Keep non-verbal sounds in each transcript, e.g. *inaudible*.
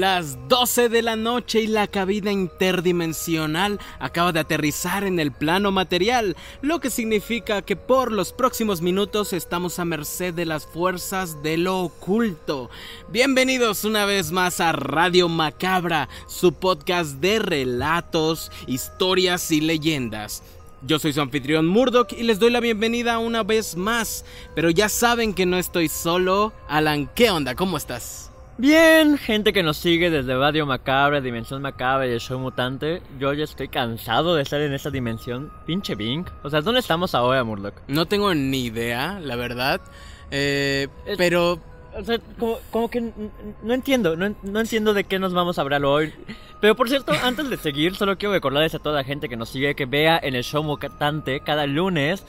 Las 12 de la noche y la cabina interdimensional acaba de aterrizar en el plano material, lo que significa que por los próximos minutos estamos a merced de las fuerzas de lo oculto. Bienvenidos una vez más a Radio Macabra, su podcast de relatos, historias y leyendas. Yo soy su anfitrión Murdoch y les doy la bienvenida una vez más. Pero ya saben que no estoy solo. Alan, ¿qué onda? ¿Cómo estás? Bien, gente que nos sigue desde Radio Macabra, Dimensión Macabra y el Show Mutante, yo ya estoy cansado de estar en esa dimensión. Pinche Bing. O sea, ¿dónde estamos ahora, Murdoch? No tengo ni idea, la verdad. Eh, pero... O sea, como, que no entiendo, no, no, entiendo de qué nos vamos a hablar hoy. Pero por cierto, *laughs* antes de seguir, solo quiero recordarles a toda la gente que nos sigue que vea en el Show Mutante cada lunes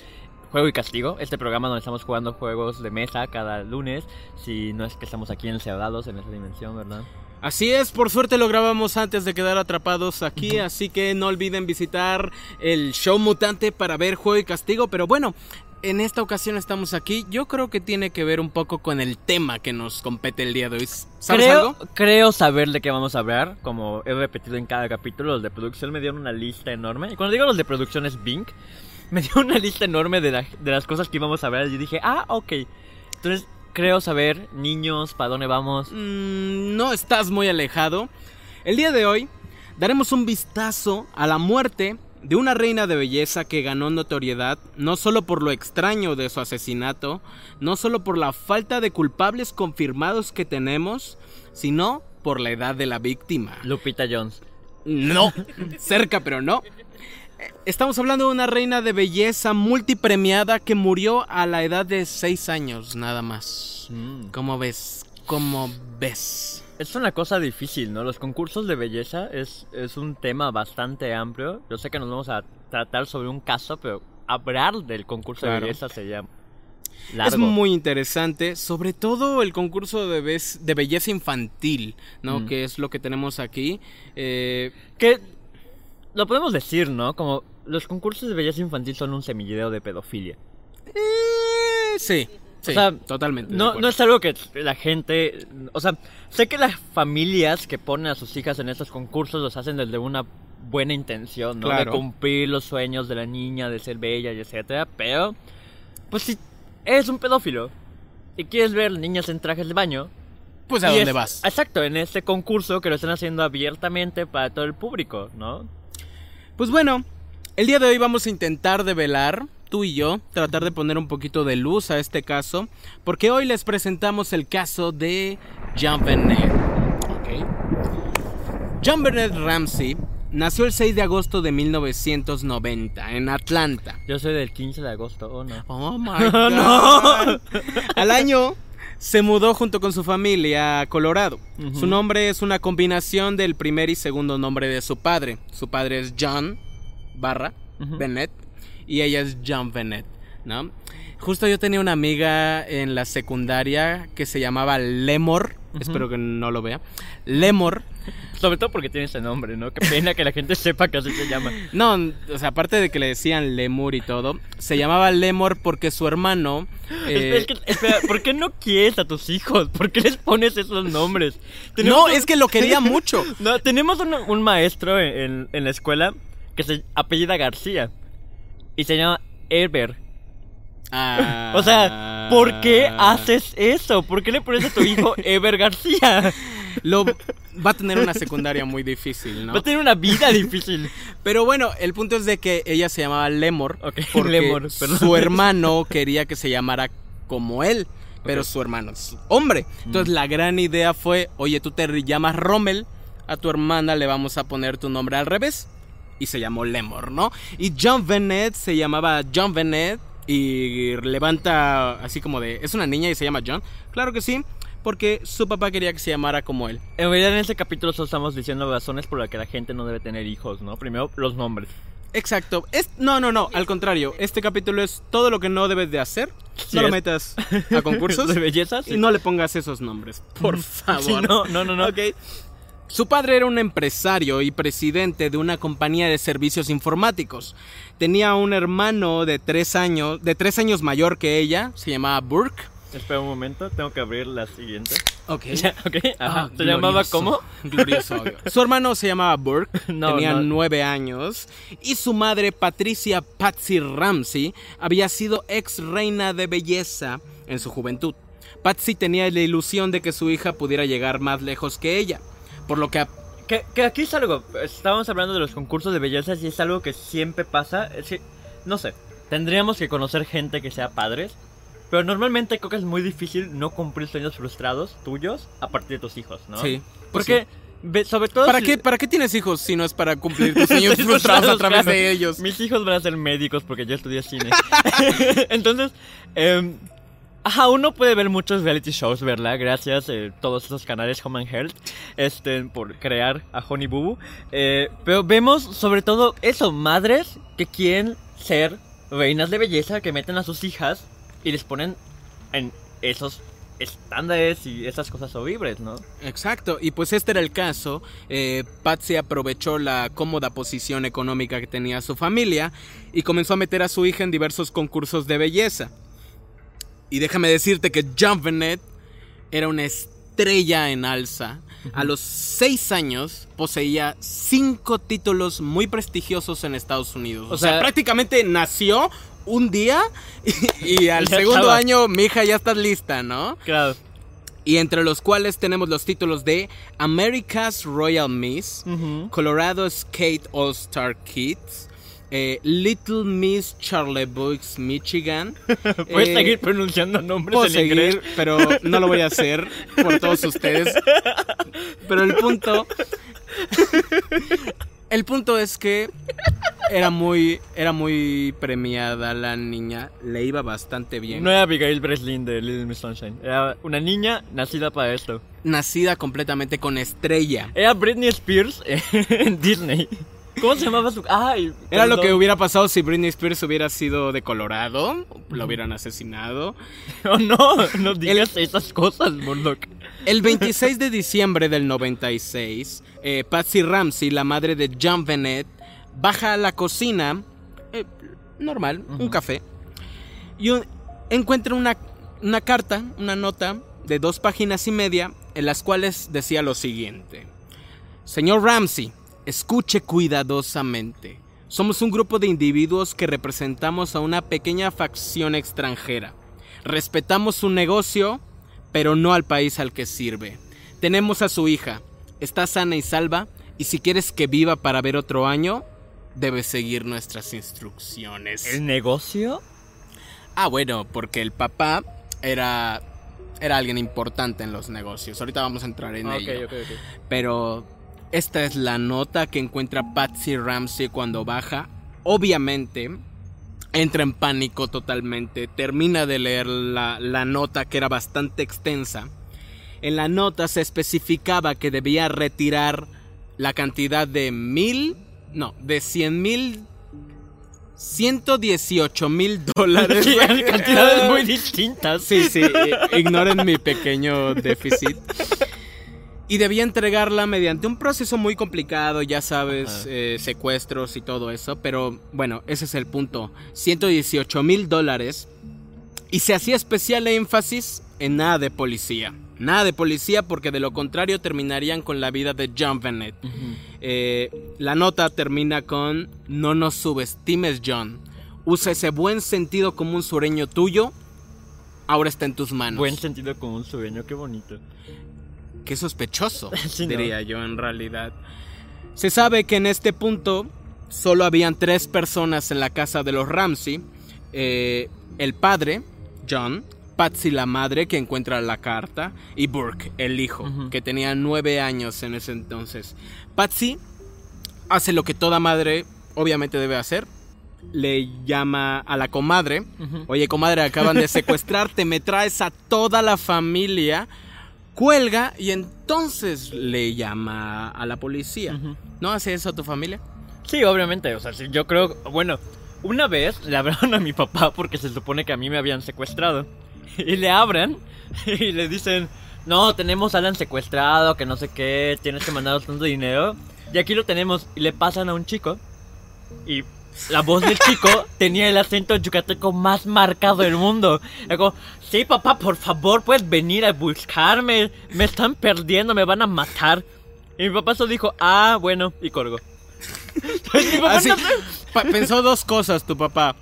Juego y Castigo, este programa donde estamos jugando juegos de mesa cada lunes, si no es que estamos aquí encerrados en esa dimensión, ¿verdad? Así es, por suerte lo grabamos antes de quedar atrapados aquí, así que no olviden visitar el show mutante para ver Juego y Castigo, pero bueno, en esta ocasión estamos aquí, yo creo que tiene que ver un poco con el tema que nos compete el día de hoy. ¿Sabes algo? Creo saber de qué vamos a hablar, como he repetido en cada capítulo, los de producción me dieron una lista enorme, y cuando digo los de producción es Bing, me dio una lista enorme de, las cosas que íbamos a ver y dije, ah, ok. Entonces, creo saber, niños, ¿para dónde vamos? Mm, no estás muy alejado. El día de hoy daremos un vistazo a la muerte de una reina de belleza que ganó notoriedad no solo por lo extraño de su asesinato, no solo por la falta de culpables confirmados que tenemos, sino por la edad de la víctima. Lupita Jones. No, cerca pero no. Estamos hablando de una reina de belleza multipremiada que murió a la edad de 6 años, nada más. Mm. ¿Cómo ves? ¿Cómo ves? Es una cosa difícil, ¿no? Los concursos de belleza es, es un tema bastante amplio. Yo sé que nos vamos a tratar sobre un caso, pero hablar del concurso de belleza sería Largo. Es muy interesante, sobre todo el concurso de, de belleza infantil, ¿no? Mm. Que es lo que tenemos aquí. Eh, que lo podemos decir, ¿no? Como los concursos de belleza infantil son un semillero de pedofilia. Eh, sí. Sí, o sea, totalmente. No, no es algo que la gente. O sea, sé que las familias que ponen a sus hijas en estos concursos los hacen desde una buena intención, ¿no? De cumplir los sueños de la niña, de ser bella y etcétera. Pero, pues si eres un pedófilo y quieres ver niñas en trajes de baño. Pues a dónde vas. Exacto, en este concurso que lo están haciendo abiertamente para todo el público, ¿no? Pues bueno, el día de hoy vamos a intentar develar, tú y yo, tratar de poner un poquito de luz a este caso, porque hoy les presentamos el caso de Jean Benet. John Bennett Ramsey nació el 6 de agosto de 1990 en Atlanta. Yo soy del 15 de agosto, ¿o no? Oh my *laughs* god. Al año se mudó junto con su familia a Colorado. Su nombre es una combinación del primer y segundo nombre de su padre. Su padre es John barra Bennett y ella es John Bennett, ¿no? Justo yo tenía una amiga en la secundaria que se llamaba Lemor, espero que no lo vea. Lemor sobre todo porque tiene ese nombre, ¿no? Qué pena que la gente sepa que así se llama. No, o sea, aparte de que le decían Lemur y todo, se llamaba Lemur porque su hermano. Eh... espera, ¿por qué no quieres a tus hijos? ¿Por qué les pones esos nombres? no, es que lo quería mucho. *laughs* no, tenemos un, maestro en, en, la escuela que se apellida García y se llama Herbert. Ah. *laughs* O sea, ¿por qué haces eso? ¿Por qué le pones a tu hijo *laughs* Ever García? Lo va a tener una secundaria muy difícil, ¿no? Va a tener una vida difícil. Pero bueno, el punto es de que ella se llamaba Lemor porque su hermano quería que se llamara como él, pero su hermano es hombre. Entonces mm. la gran idea fue, oye, tú te llamas Rommel, a tu hermana le vamos a poner tu nombre al revés. Y se llamó Lemor, ¿no? Y John Bennett se llamaba John Bennett y levanta así como de, ¿es una niña y se llama John? Claro que sí porque su papá quería que se llamara como él. En realidad en este capítulo solo estamos diciendo razones por las que la gente no debe tener hijos, ¿no? Primero los nombres. Exacto. Es, no, no, no, al contrario. Este capítulo es todo lo que no debes de hacer. no lo metas *laughs* a concursos de belleza y no le pongas esos nombres, *laughs* por favor. no, no, no, no. Okay. Su padre era un empresario y presidente de una compañía de servicios informáticos. Tenía un hermano de tres años, de tres años mayor que ella, se llamaba Burke Espera un momento, tengo que abrir la siguiente. Ok. *laughs* ok, ajá. Ah, ¿Se llamaba cómo? *laughs* Glorioso. obvio. Su hermano se llamaba Burke, *laughs* No, tenía no. nueve años, y su madre, Patricia Patsy Ramsey, había sido ex reina de belleza en su juventud. Patsy tenía la ilusión de que su hija pudiera llegar más lejos que ella, por lo que Que, que aquí es algo, estábamos hablando de los concursos de belleza y es algo que siempre pasa. Es que, no sé, tendríamos que conocer gente que sea padres, pero normalmente creo que es muy difícil no cumplir sueños frustrados tuyos a partir de tus hijos, ¿no? Sí. Porque, ve- sobre todo... ¿Para si- qué, ¿Para qué tienes hijos si no es para cumplir *laughs* tus sueños frustrados a través Claro. de ellos? Mis hijos van a ser médicos porque yo estudié cine. *laughs* Entonces, eh, ajá, uno puede ver muchos reality shows, ¿verdad? Gracias a todos esos canales Home and Health este, por crear a Honey Boo. Eh, pero vemos sobre todo eso, madres que quieren ser reinas de belleza, que meten a sus hijas y les ponen en esos estándares y esas cosas horribles, ¿no? Exacto, y pues este era el caso. Eh, Patsy aprovechó la cómoda posición económica que tenía su familia y comenzó a meter a su hija en diversos concursos de belleza. Y déjame decirte que John Bennett era una estrella en alza. A los seis años poseía cinco títulos muy prestigiosos en Estados Unidos. O, O sea, sea- prácticamente nació un día y, y *laughs* al segundo estaba. año, mi hija, ya estás lista, ¿no? Claro. y entre los cuales tenemos los títulos de America's Royal Miss. Colorado Skate All Star Kids, eh, Little Miss Charlevoix, Michigan. *laughs* Puedes Eh, seguir pronunciando nombres Puedo en inglés. seguir, pero no lo voy a hacer por todos ustedes. Pero el punto. El punto es que era muy, era muy premiada la niña, le iba bastante bien. No era Abigail Breslin de Little Miss Sunshine. Era una niña nacida para esto. Nacida completamente con estrella. Era Britney Spears *laughs* en Disney. ¿Cómo se llamaba su.? Ay, Era lo que hubiera pasado si Britney Spears hubiera sido de Colorado, lo hubieran asesinado. *laughs* Oh, no, no digas esas cosas, Murdoch. El 26 de diciembre del 96, eh, Patsy Ramsey, la madre de John Bennett, baja a la cocina, eh, normal, un café, y un- encuentra una, una carta, una nota de dos páginas y media, en las cuales decía lo siguiente. Señor Ramsey, escuche cuidadosamente. Somos un grupo de individuos que representamos a una pequeña facción extranjera. Respetamos su negocio, pero no al país al que sirve. Tenemos a su hija. Está sana y salva, y si quieres que viva para ver otro año, debes seguir nuestras instrucciones. ¿El negocio? Ah, bueno, porque el papá era era alguien importante en los negocios. Ahorita vamos a entrar en Ah, ok, ello. Pero esta es la nota que encuentra Patsy Ramsey cuando baja. Obviamente, entra en pánico totalmente. Termina de leer la, la nota que era bastante extensa. En la nota se especificaba que debía retirar la cantidad de mil, no, de cien mil, ciento dieciocho mil dólares. *laughs* Cantidades muy distintas. Sí, sí, ignoren mi pequeño déficit. Y debía entregarla mediante un proceso muy complicado, ya sabes, eh, secuestros y todo eso. Pero bueno, ese es el punto. 118 mil dólares. Y se hacía especial énfasis en nada de policía. Nada de policía porque de lo contrario terminarían con la vida de John Bennett. Eh, la nota termina con No nos subestimes, John. Usa ese buen sentido como un sureño tuyo. Ahora está en tus manos. Buen sentido como un sueño, qué bonito. Qué sospechoso, *laughs* Sí, ¿no? diría yo en realidad. Se sabe que en este punto solo habían tres personas en la casa de los Ramsey. Eh, el padre, John, Patsy la madre que encuentra la carta y Burke, el hijo, que tenía nueve años en ese entonces. Patsy hace lo que toda madre obviamente debe hacer. Le llama a la comadre. Oye, comadre, acaban de *laughs* secuestrarte, me traes a toda la familia. Cuelga y entonces le llama a la policía. ¿No hace eso a tu familia? Sí, obviamente, o sea, sí, yo creo, bueno, una vez le hablaron a mi papá porque se supone que a mí me habían secuestrado. Y le abran *laughs* y le dicen, no, tenemos a Alan secuestrado, que no sé qué, tienes que mandarnos tanto dinero. Y aquí lo tenemos y le pasan a un chico y la voz del chico tenía el acento yucateco más marcado del mundo. Digo, sí, papá, por favor, puedes venir a buscarme. Me están perdiendo, me van a matar. Y mi papá solo dijo, ah, bueno, y colgó. *laughs* Papá Así, no... Pensó dos cosas tu papá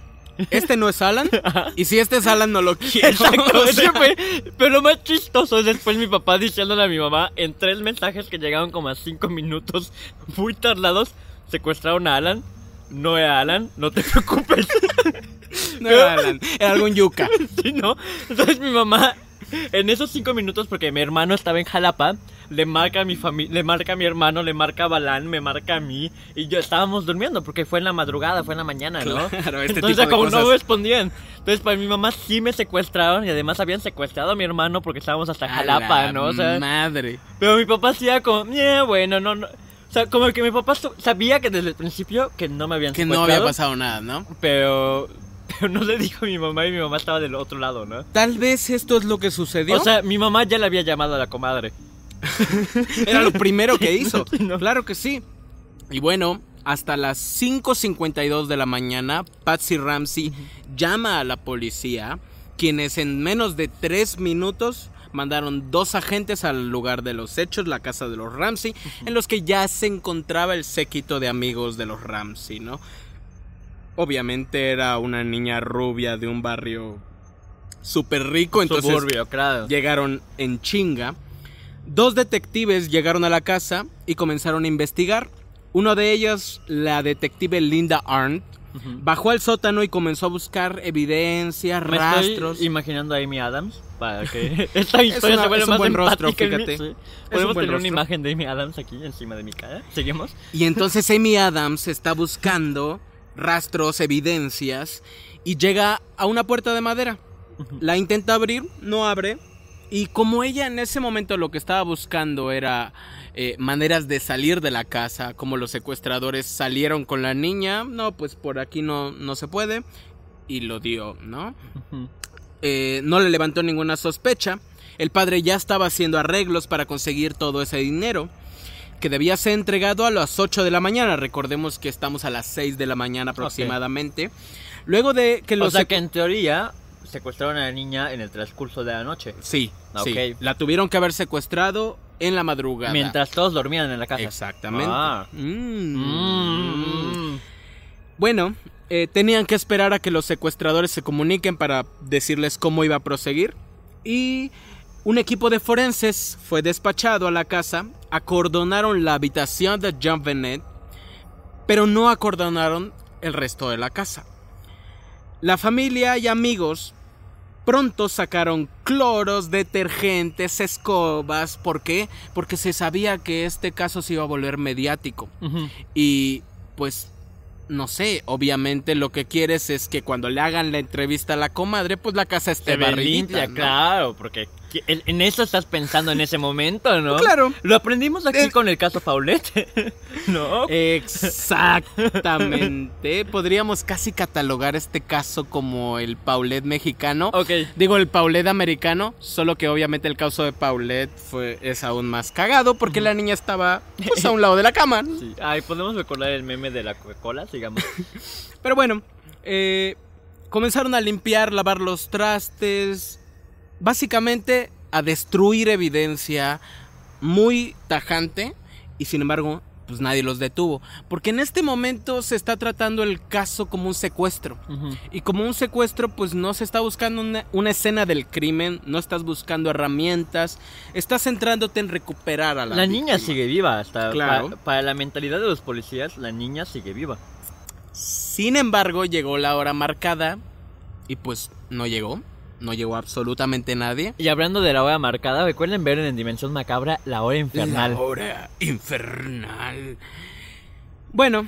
este no es Alan. *laughs* Y si este es Alan, no lo quiero. Exacto, *laughs* pero lo más chistoso es después mi papá diciéndole a mi mamá en tres mensajes que llegaron como a cinco minutos, muy tardados, secuestraron a Alan. No era Alan, no te *laughs* preocupes. No era Alan, era algún yuca. *laughs* Sí, ¿no? Entonces mi mamá, en esos cinco minutos, porque mi hermano estaba en Jalapa, le marca a mi familia, le marca a mi hermano, le marca a Balán, me marca a mí y yo estábamos durmiendo porque fue en la madrugada, fue en la mañana, ¿no? Claro, este Entonces tipo como no respondían. Entonces para mi mamá sí me secuestraron y además habían secuestrado a mi hermano porque estábamos hasta Jalapa, ¿no? O sea, madre. Pero mi papá hacía como, eh, bueno, no, no. O sea, como que mi papá sabía que desde el principio que no me habían Que no había pasado nada, ¿no? Pero pero no le dijo a mi mamá y mi mamá estaba del otro lado, ¿no? Tal vez esto es lo que sucedió. O sea, mi mamá ya le había llamado a la comadre. *laughs* Era lo primero que hizo. *laughs* Claro que sí. Y bueno, hasta las 5.52 de la mañana, Patsy Ramsey llama a la policía, quienes en menos de 3 minutos mandaron dos agentes al lugar de los hechos, la casa de los Ramsey, en los que ya se encontraba el séquito de amigos de los Ramsey, ¿no? Obviamente era una niña rubia de un barrio súper rico, entonces llegaron en chinga. Dos detectives llegaron a la casa y comenzaron a investigar. Uno de ellos, la detective Linda Arndt, bajó al sótano y comenzó a buscar evidencia, Me rastros. Estoy imaginando a Amy Adams para que *laughs* *laughs* esta historia se vuelva más buen rostro, fíjate. Podemos tener una imagen de Amy Adams aquí encima de mi cara. ¿Seguimos? Y entonces *laughs* Amy Adams está buscando rastros, evidencias y llega a una puerta de madera. La intenta abrir, no abre y como ella en ese momento lo que estaba buscando era eh, maneras de salir de la casa, como los secuestradores salieron con la niña, no, pues por aquí no, no se puede, y lo dio, ¿no? Eh, no le levantó ninguna sospecha. El padre ya estaba haciendo arreglos para conseguir todo ese dinero, que debía ser entregado a las 8 de la mañana. Recordemos que estamos a las 6 de la mañana aproximadamente. Luego de que los... O sea que en teoría secuestraron a la niña en el transcurso de la noche. Sí, sí. La tuvieron que haber secuestrado en la madrugada. Mientras todos dormían en la casa. Exactamente. Ah. Mm. Mm. Bueno, eh, tenían que esperar a que los secuestradores se comuniquen para decirles cómo iba a proseguir. Y un equipo de forenses fue despachado a la casa, acordonaron la habitación de John Bennett, pero no acordonaron el resto de la casa. La familia y amigos pronto sacaron cloros, detergentes, escobas. ¿Por qué? Porque se sabía que este caso se iba a volver mediático. Y pues no sé, obviamente lo que quieres es que cuando le hagan la entrevista a la comadre, pues la casa esté barrida. Claro, porque en eso estás pensando en ese momento, ¿no? Claro. Lo aprendimos aquí eh, con el caso Paulette, *laughs* ¿no? Exactamente. Podríamos casi catalogar este caso como el Paulette mexicano. Ok. Digo el Paulette americano, solo que obviamente el caso de Paulette fue, es aún más cagado porque la niña estaba pues, a un lado de la cama. Sí. Ay, podemos recordar el meme de la Coca-Cola, sigamos. *laughs* Pero bueno, eh, comenzaron a limpiar, lavar los trastes, básicamente a destruir evidencia muy tajante y sin embargo pues nadie los detuvo. Porque en este momento se está tratando el caso como un secuestro. Y como un secuestro, pues no se está buscando una, escena del crimen, no estás buscando herramientas, estás centrándote en recuperar a la La niña sigue viva, hasta claro. para la mentalidad de los policías, la niña sigue viva. Sin embargo, llegó la hora marcada y pues no llegó no llegó absolutamente nadie. Y hablando de la hora marcada, recuerden ver en Dimensión Macabra la hora infernal. La hora infernal. Bueno,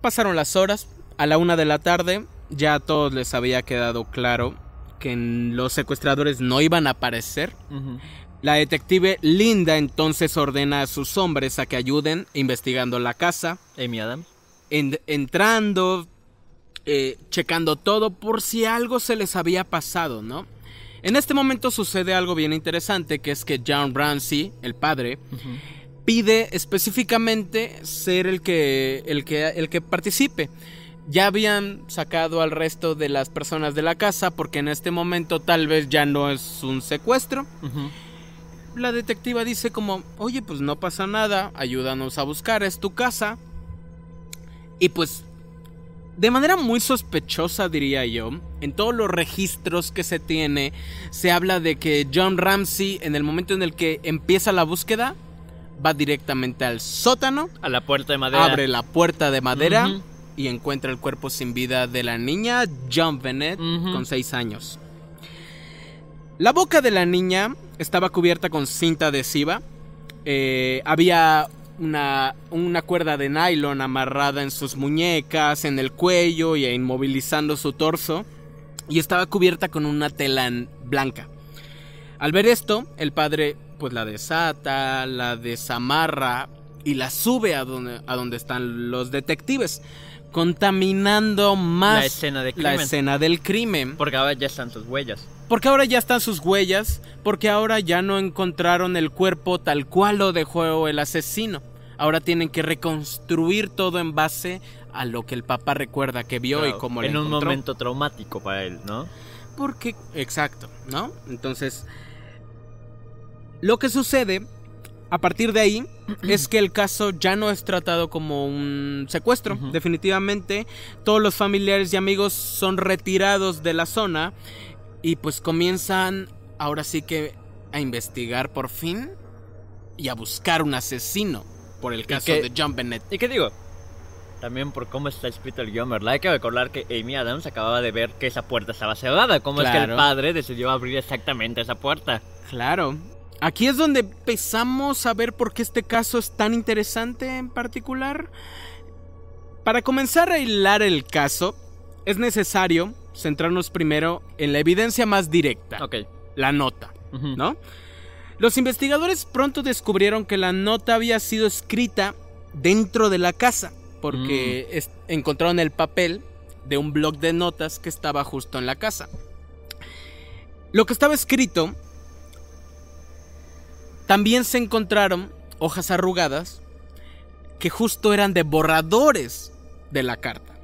pasaron las horas. A la una de la tarde, ya a todos les había quedado claro que los secuestradores no iban a aparecer. La detective Linda entonces ordena a sus hombres a que ayuden investigando la casa. Amy Adams. entrando, eh, checando todo por si algo se les había pasado, ¿no? En este momento sucede algo bien interesante, que es que John Ramsey, el padre, pide específicamente ser el que, el que, el que participe. ya habían sacado al resto de las personas de la casa porque en este momento tal vez ya no es un secuestro. Ujú. La detectiva dice como, oye, pues no pasa nada, ayúdanos a buscar, es tu casa. Y pues, de manera muy sospechosa diría yo, en todos los registros que se tiene, se habla de que John Ramsey, en el momento en el que empieza la búsqueda, va directamente al sótano, A la puerta de madera. abre la puerta de madera y encuentra el cuerpo sin vida de la niña John Bennett con 6 años. La boca de la niña estaba cubierta con cinta adhesiva. Eh, había una, una cuerda de nylon amarrada en sus muñecas, en el cuello y inmovilizando su torso. Y estaba cubierta con una tela blanca. Al ver esto, el padre pues la desata, la desamarra y la sube a donde, a donde están los detectives, contaminando más La escena de la crimen. escena del crimen. Porque ahora ya están sus huellas. Porque ahora ya están sus huellas, porque ahora ya no encontraron el cuerpo tal cual lo dejó el asesino. Ahora tienen que reconstruir todo en base a lo que el papá recuerda que vio y Claro, cómo lo En un momento traumático para él, ¿no? Porque, exacto, ¿no? Entonces, lo que sucede a partir de ahí *clears throat* es que el caso ya no es tratado como un secuestro. Definitivamente, todos los familiares y amigos son retirados de la zona y pues comienzan ahora sí que a investigar por fin y a buscar un asesino por el caso que- de John Bennett. ¿Y qué digo? También por cómo está escrito el guion, ¿verdad? Hay que recordar que Amy Adams acababa de ver que esa puerta estaba cerrada. ¿Cómo es que el padre decidió abrir exactamente esa puerta? Claro. Aquí es donde empezamos a ver por qué este caso es tan interesante en particular. Para comenzar a hilar el caso, es necesario centrarnos primero en la evidencia más directa, Ok. la nota. ¿no? Los investigadores pronto descubrieron que la nota había sido escrita dentro de la casa, porque es- encontraron el papel de un blog de notas que estaba justo en la casa. Lo que estaba escrito también se encontraron hojas arrugadas que justo eran de borradores de la carta.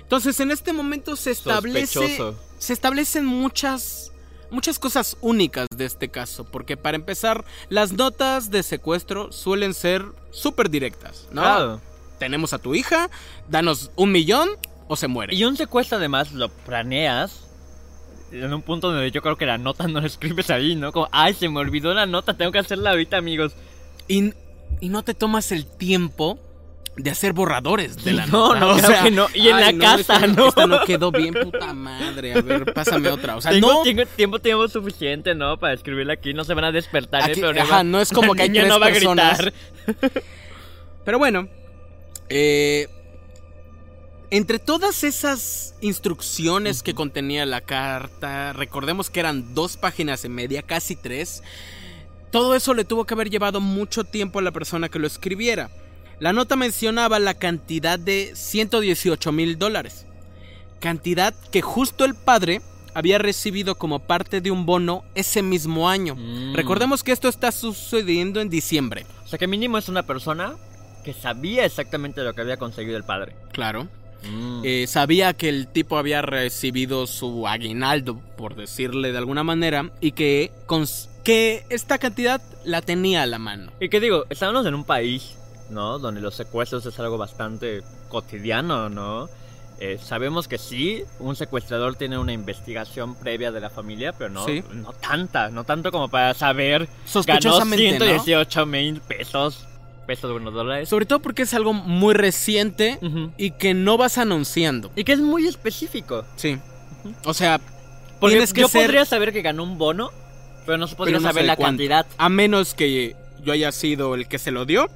Entonces en este momento se establece Sospechoso. se establecen muchas muchas cosas únicas de este caso, porque para empezar las notas de secuestro suelen ser súper directas, ¿no? Claro. Tenemos a tu hija, danos un millón o se muere. Y un secuestro además lo planeas en un punto donde yo creo que la nota no la escribes ahí, ¿no? Como, ay, se me olvidó la nota, tengo que hacerla ahorita, amigos. Y, y no te tomas el tiempo de hacer borradores de la No, nota. no, o claro sea, que no. Y en la casa, esta ¿no? Esta no quedó bien, puta madre. A ver, pásame otra. O sea, tengo, no. tengo tiempo, tiempo suficiente, ¿no? Para escribirla aquí, no se van a despertar Aquí- el problema. ajá, no es como que hay *laughs* tres no va a gritar. Pero bueno, eh, entre todas esas instrucciones que contenía la carta, recordemos que eran dos páginas y media, casi tres, todo eso le tuvo que haber llevado mucho tiempo a la persona que lo escribiera. La nota mencionaba la cantidad de 118 mil dólares, cantidad que justo el padre había recibido como parte de un bono ese mismo año. Mm. Recordemos que esto está sucediendo en diciembre. O sea, que mínimo es una persona que sabía exactamente lo que había conseguido el padre. Claro. Mm. Eh, sabía que el tipo había recibido su aguinaldo, por decirle de alguna manera, y que, cons- que esta cantidad la tenía a la mano. Y que digo, estamos en un país, ¿no? Donde los secuestros es algo bastante cotidiano, ¿no? Eh, sabemos que sí, un secuestrador tiene una investigación previa de la familia, pero no, Sí. no tanta, no tanto como para saber. Ganó Sospechosamente, ¿no? 118 mil pesos, pesos buenos dólares. Sobre todo porque es algo muy reciente y que no vas anunciando. Y que es muy específico. Sí. O sea, Porque tienes que yo ser... podría saber que ganó un bono, pero no se podría no saber la cuánto. cantidad. A menos que yo haya sido el que se lo dio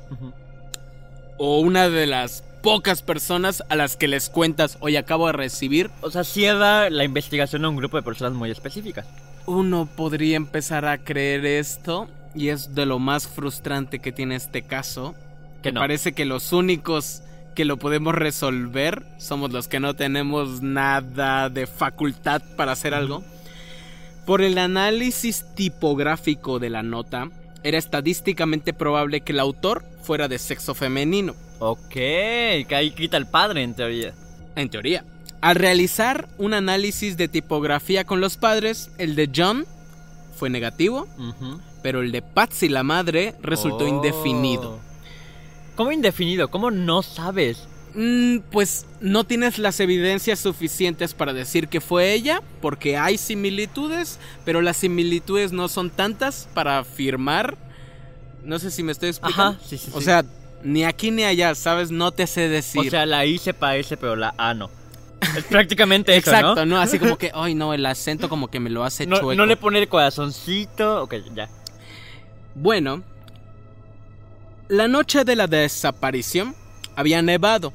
o una de las pocas personas a las que les cuentas, hoy acabo de recibir O sea, cierra la investigación a un grupo de personas muy específicas. uno podría empezar a creer esto y es de lo más frustrante que tiene este caso. Que no. parece que los únicos que lo podemos resolver somos los que no tenemos nada de facultad para hacer algo. Por el análisis tipográfico de la nota, era estadísticamente probable que el autor fuera de sexo femenino. Ok, que ahí quita el padre en teoría. En teoría. Al realizar un análisis de tipografía con los padres, el de John fue negativo, Ujú. Pero el de Patsy la madre resultó Oh. indefinido. ¿Cómo indefinido? ¿Cómo no sabes? Mm, pues no tienes las evidencias suficientes para decir que fue ella, porque hay similitudes, pero las similitudes no son tantas para afirmar. No sé si me estoy explicando. Ajá, sí, sí, O sí. sea, ni aquí ni allá, ¿sabes? No te sé decir. O sea, la I se parece, pero la A no. Es prácticamente eso, ¿no? *laughs* Exacto, ¿no? Así como que, ay, no, el acento como que me lo hace No, chueco. no le pone el corazoncito. Ok, ya. Bueno, la noche de la desaparición había nevado,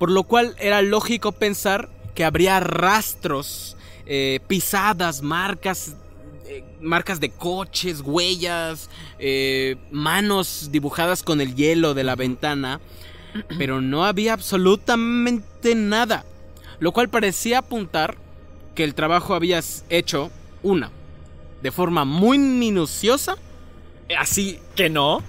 por lo cual era lógico pensar que habría rastros, eh, pisadas, marcas, eh, marcas de coches, huellas, eh, manos dibujadas con el hielo de la ventana, pero no había absolutamente nada, lo cual parecía apuntar que el trabajo había hecho una de forma muy minuciosa, así ¿Que no?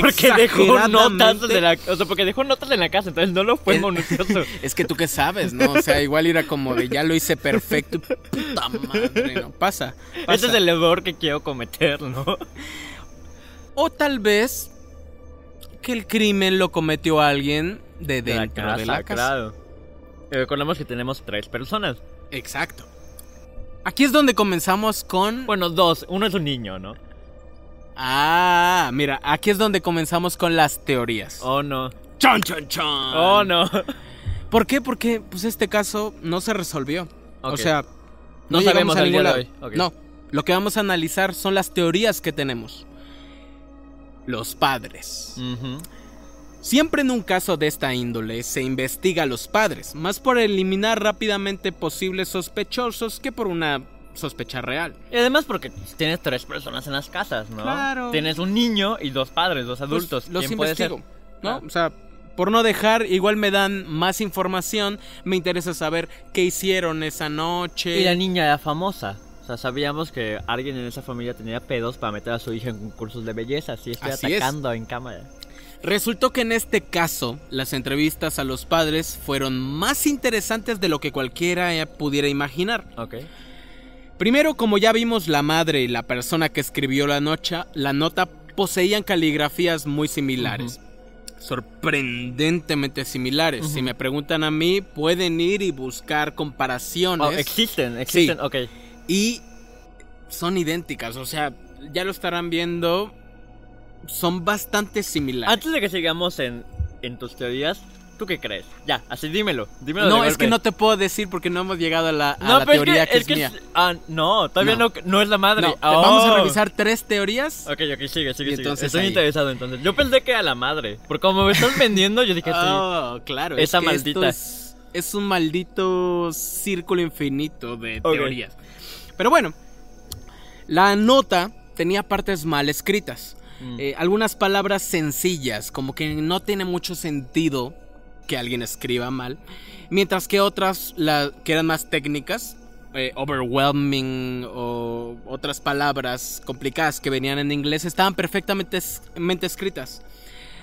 Porque dejó notas de la... O sea, porque dejó notas en la casa, entonces no lo fue El- minucioso. *laughs* Es que tú qué sabes, ¿no? O sea, igual era como de ya lo hice perfecto. Puta madre, no pasa. pasa. Ese es el error que quiero cometer, ¿no? O tal vez que el crimen lo cometió alguien de De la dentro casa, de la casa. claro. Y recordemos que tenemos tres personas. Exacto. Aquí es donde comenzamos con. Bueno, dos. Uno es un niño, ¿no? Ah, mira, aquí es donde comenzamos con las teorías. Oh, no. ¡Chon, chon, chon! Oh, no. ¿Por qué? Porque pues este caso no se resolvió. O sea, No sabemos a ningún lado. No, lo que vamos a analizar son las teorías que tenemos. Los padres. Siempre en un caso de esta índole se investiga a los padres, más por eliminar rápidamente posibles sospechosos que por una sospecha real. Y además porque tienes tres personas en las casas, ¿no? Claro. Tienes un niño y dos padres, dos Pues, adultos. los ¿Quién puede ser? investigo, ¿no? Ah. O sea, por no dejar, igual me dan más información, me interesa saber qué hicieron esa noche. Y la niña era famosa. O sea, sabíamos que alguien en esa familia tenía pedos para meter a su hija en concursos de belleza. Así estoy Así es. atacando en cámara. Resultó que en este caso, las entrevistas a los padres fueron más interesantes de lo que cualquiera eh, pudiera imaginar. Ok. Primero, como ya vimos, la madre y la persona que escribió la, nocha, la nota poseían caligrafías muy similares. Sorprendentemente similares. Si me preguntan a mí, pueden ir y buscar comparaciones. Oh, existen, existen. Ok. y son idénticas. O sea, ya lo estarán viendo. Son bastante similares. Antes de que sigamos en, en tus teorías, ¿tú qué crees? Ya, así dímelo. dímelo no, de es que no te puedo decir porque no hemos llegado a la, a No, la pero teoría es que, que, es, mía. es- Ah, no, todavía no, No. no, es la madre. No, Vamos a oh. revisar tres teorías. Ok, ok, sigue, sigue, sigue. entonces Estoy ahí. interesado entonces. Yo pensé que era la madre. Porque como me estás vendiendo, yo dije sí. Oh, claro. Esa que maldita. Es, es un maldito círculo infinito de teorías. Pero bueno, la nota tenía partes mal escritas. Mm. Eh, algunas palabras sencillas, como que no tiene mucho sentido que alguien escriba mal. Mientras que otras, la, que eran más técnicas, eh, overwhelming o otras palabras complicadas que venían en inglés, estaban perfectamente es- mente escritas.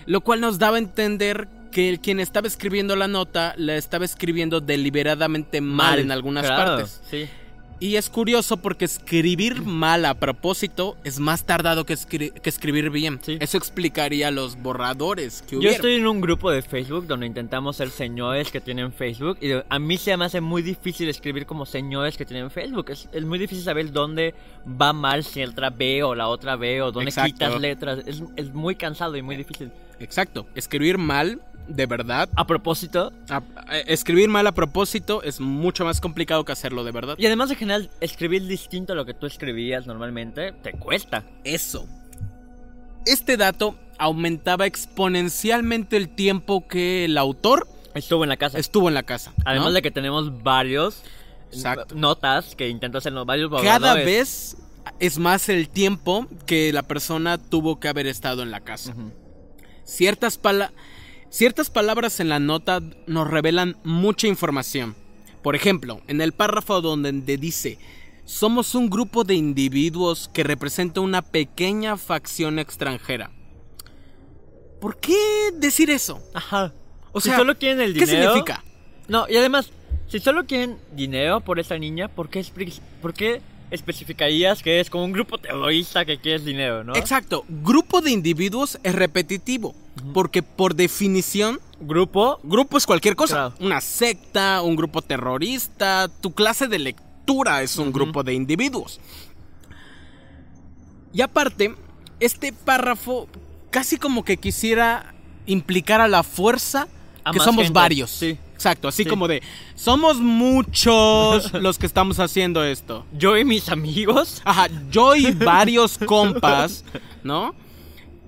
Lo cual nos daba a entender que el quien estaba escribiendo la nota la estaba escribiendo deliberadamente mal, en algunas claro, partes. Sí. Y es curioso porque escribir mal a propósito es más tardado que, escri- que escribir bien. Sí. Eso explicaría los borradores que Yo hubieron. estoy en un grupo de Facebook donde intentamos ser señores que tienen Facebook y a mí se me hace muy difícil escribir como señores que tienen Facebook. Es, es muy difícil saber dónde va mal si otra B o la otra B o dónde Exacto. quitas letras. Es, es muy cansado y muy difícil. Exacto. Escribir mal, de verdad. A propósito, a- a- escribir mal a propósito es mucho más complicado que hacerlo de verdad. y además de general, escribir distinto a lo que tú escribías normalmente te cuesta. Eso. Este dato aumentaba exponencialmente el tiempo que el autor Estuvo en la casa. estuvo en la casa. ¿no? Además de que tenemos varios Exacto. notas que intento hacer los varios Cada vez es más el tiempo que la persona tuvo que haber estado en la casa. Ciertas, pala- ciertas palabras en la nota nos revelan mucha información. Por ejemplo, en el párrafo donde dice, somos un grupo de individuos que representa una pequeña facción extranjera. ¿Por qué decir eso? Ajá. O Si sea, solo quieren el ¿qué dinero. significa? No, y además, Si solo quieren dinero por esa niña, ¿por qué, por qué especificarías que es como un grupo terrorista que quieres dinero, no? Exacto, grupo de individuos es repetitivo, porque por definición, Grupo, grupo es cualquier cosa. Claro. Una secta, un grupo terrorista, tu clase de lectura es un grupo de individuos. Y aparte, este párrafo casi como que quisiera implicar a la fuerza A que somos gente, varios. sí. Exacto, así Sí. como de, somos muchos *laughs* los que estamos haciendo esto. yo y mis amigos. Ajá, yo y varios compas, ¿no?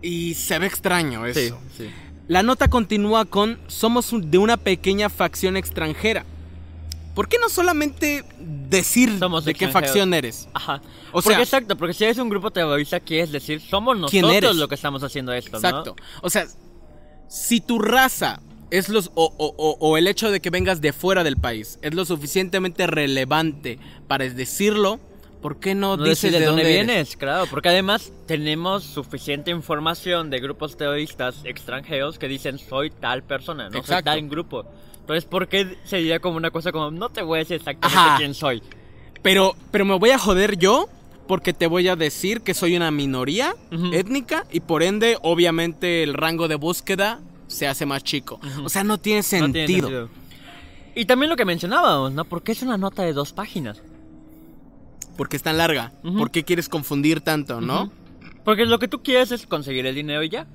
Y se ve extraño eso. sí. La nota continúa con somos de una pequeña facción extranjera. ¿Por qué no solamente decir Somos de qué facción eres? Ajá. O porque sea- exacto, porque si eres un grupo terrorista, quieres decir, somos ¿Quién nosotros lo que estamos haciendo esto, ¿no? Exacto. O sea, si tu raza es los o, o- o- o el hecho de que vengas de fuera del país es lo suficientemente relevante para decirlo, ¿por qué no, No dices de dónde, eres? vienes, claro, porque además tenemos suficiente información de grupos terroristas extranjeros que dicen soy tal persona, no soy Exacto. tal grupo. Entonces, ¿por qué sería como una cosa como no te voy a decir exactamente Ajá. quién soy? Pero, pero me voy a joder yo porque te voy a decir que soy una minoría Ujú. étnica y por ende, obviamente, el rango de búsqueda se hace más chico. Ujú. O sea, no tiene No sentido. tiene sentido. Y también lo que mencionábamos, ¿no? Porque es una nota de dos páginas. Porque es tan larga. Ujú. ¿Por qué quieres confundir tanto, no? Ujú. Porque lo que tú quieres es conseguir el dinero y ya.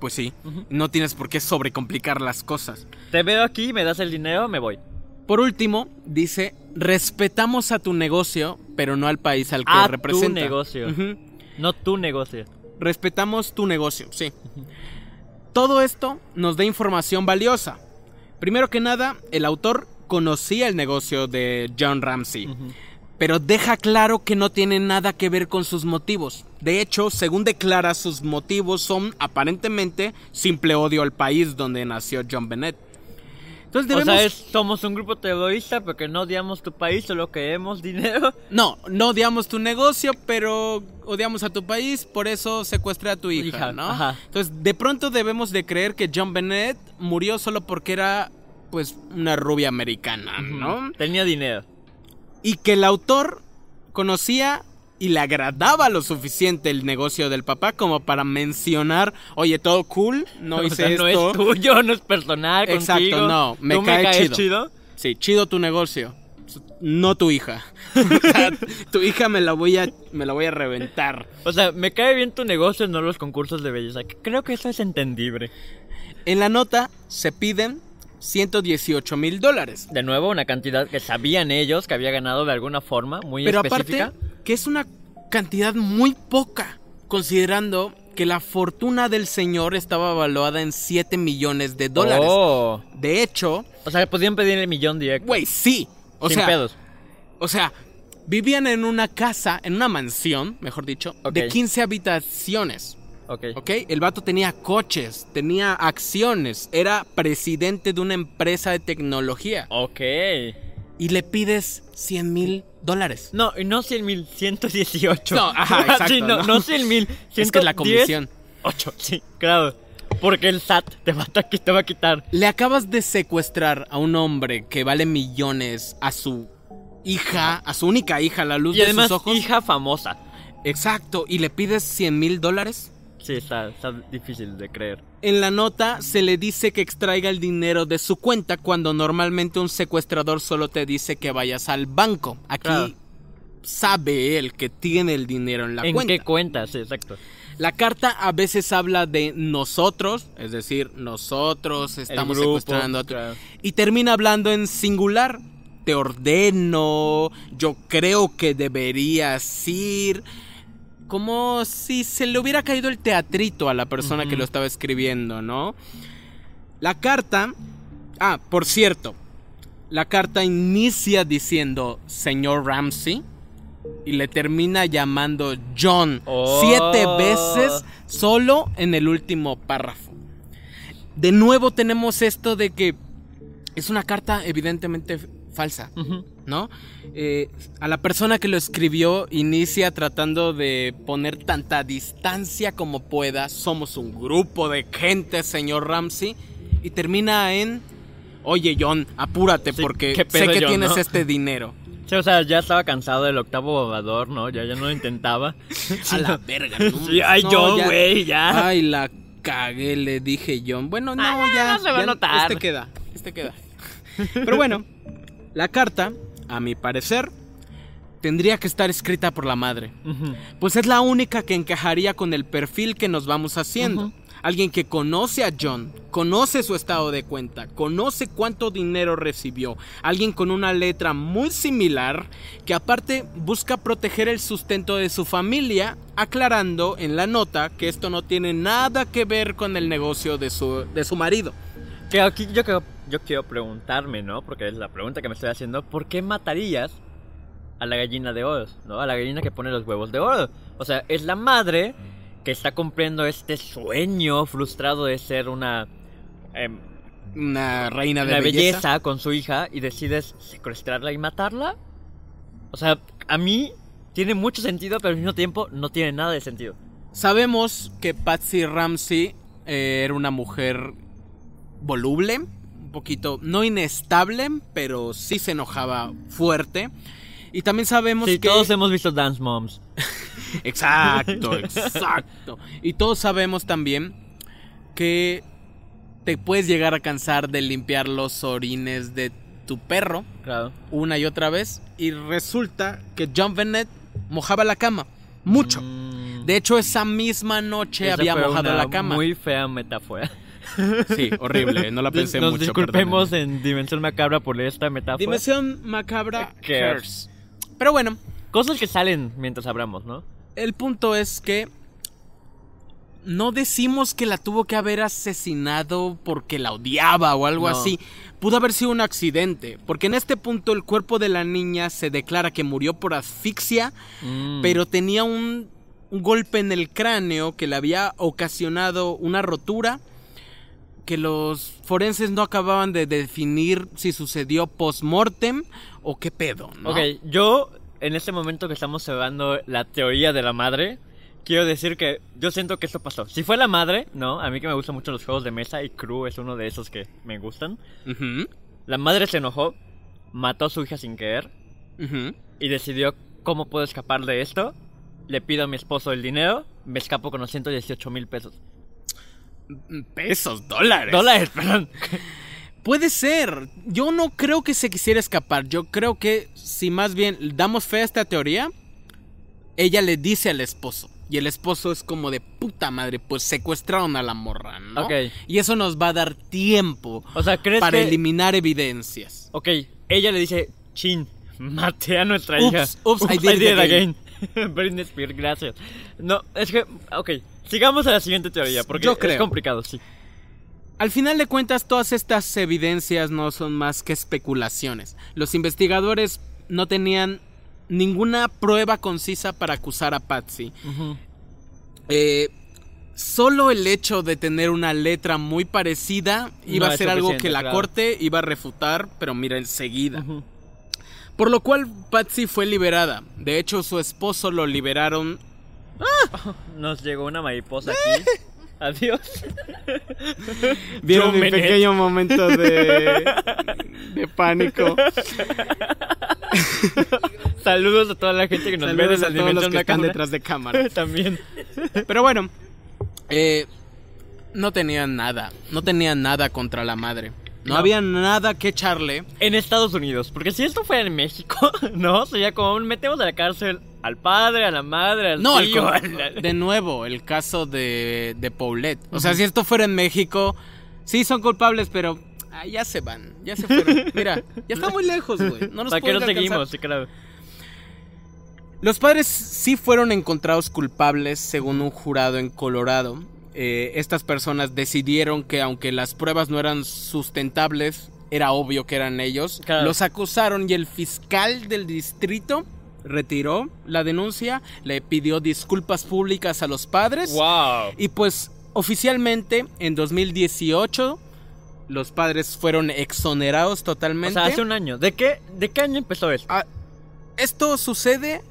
Pues sí. Ujú. No tienes por qué sobrecomplicar las cosas. Te veo aquí, me das el dinero, me voy. Por último, dice, respetamos a tu negocio, pero no al país al que A tu representa. negocio. Ujú. No tu negocio. Respetamos tu negocio, sí. Todo esto nos da información valiosa. Primero que nada, el autor conocía el negocio de John Ramsey, Ujú. Pero deja claro que no tiene nada que ver con sus motivos. De hecho, según declara, sus motivos son aparentemente simple odio al país donde nació John Bennett. Entonces O debemos... sea, es- somos un grupo terrorista porque no odiamos tu país, solo queremos *laughs* dinero. No, no odiamos tu negocio, pero odiamos a tu país, por eso secuestré a tu hija, Hija, ¿no? ajá. Entonces, de pronto debemos de creer que John Bennett murió solo porque era, pues, una rubia americana, ¿no? Tenía dinero. Y que el autor conocía y le agradaba lo suficiente el negocio del papá como para mencionar, oye, todo cool, no *laughs* o hice sea, esto. no es tuyo, no es personal Exacto, contigo. no, me ¿Tú cae me caes chido. Sí, chido tu negocio. No tu hija. *laughs* O sea, tu hija me la voy a me la voy a reventar. O sea, me cae bien tu negocio, no los concursos de belleza. Creo que eso es entendible. En la nota se piden 118 mil dólares. De nuevo, una cantidad que sabían ellos que había ganado de alguna forma muy Pero específica. aparte, que es una cantidad muy poca, considerando que la fortuna del señor estaba valuada en 7 millones de dólares. Oh. De hecho, O sea, podían pedir el millón directo. güey, sí. O sin sea, pedos. o sea, vivían en una casa, en una mansión, mejor dicho, de Ok. 15 habitaciones. Ok. ¿Ok? El vato tenía coches, tenía acciones, era presidente de una empresa de tecnología. Ok. Y le pides 100 mil dólares. No, y no 100 mil, 118. No, ajá, *laughs* exacto, sí, no, ¿no? no 100 mil, Es que es la comisión. 8, sí, claro. Porque el SAT te va, a, te va a quitar. Le acabas de secuestrar a un hombre que vale millones a su hija, a su única hija, a la luz Y de además, sus ojos. hija famosa. Exacto, y le pides 100 mil dólares. Sí, está, está difícil de creer. En la nota se le dice que extraiga el dinero de su cuenta cuando normalmente un secuestrador solo te dice que vayas al banco. Aquí Claro. sabe él que tiene el dinero en la ¿En cuenta. qué cuenta? Sí, exacto. La carta a veces habla de nosotros, es decir, nosotros estamos grupo, secuestrando a claro. Y termina hablando en singular. Te ordeno, yo creo que deberías ir. Como si se le hubiera caído el teatrito a la persona que lo estaba escribiendo, ¿no? La carta... Ah, por cierto. La carta inicia diciendo, señor Ramsey. Y le termina llamando John Oh. siete veces solo en el último párrafo. De nuevo tenemos esto de que es una carta evidentemente falsa, Ujú. ¿No? Eh, a la persona que lo escribió inicia tratando de poner tanta distancia como pueda. Somos un grupo de gente, señor Ramsey. Y termina en oye John, apúrate Sí, porque pedo, sé que John, tienes ¿no? este dinero. Sí, o sea, ya estaba cansado del octavo bobador, ¿no? Ya, ya no lo intentaba. *laughs* A la verga, no, Sí, ay, no, yo, güey, ya. Ay, la cagué, le dije John. Bueno, no, Ah, ya. no se va a ya, notar. Este queda, este queda. *laughs* Pero bueno, la carta, a mi parecer, tendría que estar escrita por la madre. Pues es la única que encajaría con el perfil que nos vamos haciendo. Alguien que conoce a John, conoce su estado de cuenta, conoce cuánto dinero recibió. Alguien con una letra muy similar que aparte busca proteger el sustento de su familia, aclarando en la nota que esto no tiene nada que ver con el negocio de su, de su marido. Que aquí yo quiero, yo quiero preguntarme, ¿no? Porque es la pregunta que me estoy haciendo. ¿Por qué matarías a la gallina de oro? ¿No? A la gallina que pone los huevos de oro. O sea, es la madre que está cumpliendo este sueño frustrado de ser una, em, Una reina de una belleza. belleza con su hija y decides secuestrarla y matarla. O sea, a mí tiene mucho sentido, pero al mismo tiempo no tiene nada de sentido. Sabemos que Patsy Ramsey eh, era una mujer voluble, un poquito, no inestable, pero sí se enojaba fuerte. Y también sabemos Sí, que... todos hemos visto Dance Moms. *laughs* Exacto, *laughs* exacto. Y todos sabemos también que te puedes llegar a cansar de limpiar los orines de tu perro Claro. una y otra vez. Y resulta que John Bennett mojaba la cama. Mucho. Mm, De hecho, esa misma noche esa había mojado la cama. Muy fea metáfora. *laughs* Sí, horrible, no la pensé Nos mucho. disculpemos perdónenme. en Dimensión Macabra por esta metáfora. Dimensión macabra Curse. curse. Pero bueno, Cosas que salen mientras hablamos, ¿no? el punto es que no decimos que la tuvo que haber asesinado porque la odiaba o algo No. así. Pudo haber sido un accidente, porque en este punto el cuerpo de la niña se declara que murió por asfixia, Mm. pero tenía un, un golpe en el cráneo que le había ocasionado una rotura que los forenses no acababan de definir si sucedió post-mortem o qué pedo, ¿no? Ok, yo en este momento que estamos cerrando la teoría de la madre, quiero decir que yo siento que esto pasó. Si fue la madre, ¿no? A mí que me gustan mucho los juegos de mesa y Crew es uno de esos que me gustan. La madre se enojó, mató a su hija sin querer y decidió cómo puedo escapar de esto. Le pido a mi esposo el dinero, me escapo con los 118 mil pesos. Pesos, dólares. Dólares, perdón. *laughs* Puede ser. Yo no creo que se quisiera escapar. Yo creo que si más bien damos fe a esta teoría, ella le dice al esposo. Y el esposo es como de puta madre, pues secuestraron a la morra, ¿no? Ok. Y eso nos va a dar tiempo O sea, ¿crees para que...? eliminar evidencias. Ok, ella le dice, chin, maté a nuestra Ups, hija. ups, I did it again. *laughs* Britney Spears, gracias. No, es que, ok, sigamos a la siguiente teoría, porque Yo es complicado, sí. Al final de cuentas, todas estas evidencias no son más que especulaciones. Los investigadores no tenían ninguna prueba concisa para acusar a Patsy. Eh, solo el hecho de tener una letra muy parecida iba No a ser algo que la claro. corte iba a refutar, pero mira, enseguida. Ujú. Por lo cual Patsy fue liberada. De hecho, su esposo lo liberaron. *laughs* Nos llegó una mariposa aquí. Adiós. *laughs* Vieron mi pequeño momento de, *laughs* de pánico. Saludos a toda la gente que nos ve Saludos desde a todos los que están detrás de cámara. También. Pero bueno, eh, no tenían nada. No tenían nada contra la madre. No, No. había nada que echarle. En Estados Unidos, porque si esto fuera en México, *laughs* ¿no? Sería como metemos a la cárcel al padre, a la madre, al No, tío, al- de nuevo, el caso de, de Paulette. O sea, si esto fuera en México, sí son culpables, pero ah, ya se van, ya se fueron. *laughs* Mira, ya está muy lejos, güey. No nos ¿Para qué nos seguimos? Sí, claro. Los padres sí fueron encontrados culpables según un jurado en Colorado. Eh, estas personas decidieron que aunque las pruebas no eran sustentables, era obvio que eran ellos. Claro. Los acusaron y el fiscal del distrito retiró la denuncia, le pidió disculpas públicas a los padres ¡Wow! y pues oficialmente en 2018 los padres fueron exonerados O totalmente. sea, hace un año. ¿De qué, ¿De qué año empezó esto? Ah, esto sucede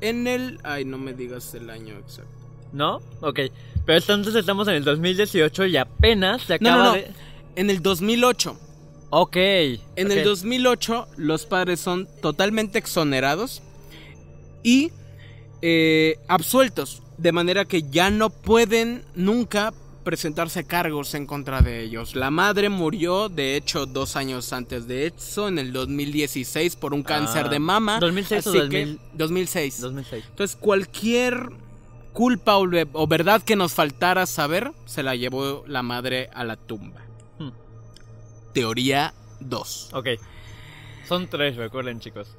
en el... Ay, no me digas el año exacto. ¿No? Ok. Pero entonces estamos en el 2018 y apenas se acaba no, no. de... En el 2008. Ok. En el 2008 los padres son totalmente exonerados y eh, absueltos, de manera que ya no pueden nunca presentarse cargos en contra de ellos. La madre murió, de hecho, dos años antes de eso, en el 2016, por un cáncer Ah, de mama. 2006 o así 2000. que- 2006. 2006. Entonces, cualquier culpa o, ve- o verdad que nos faltara saber, se la llevó la madre a la tumba. Hmm. Teoría 2. Ok. Son tres, recuerden, chicos.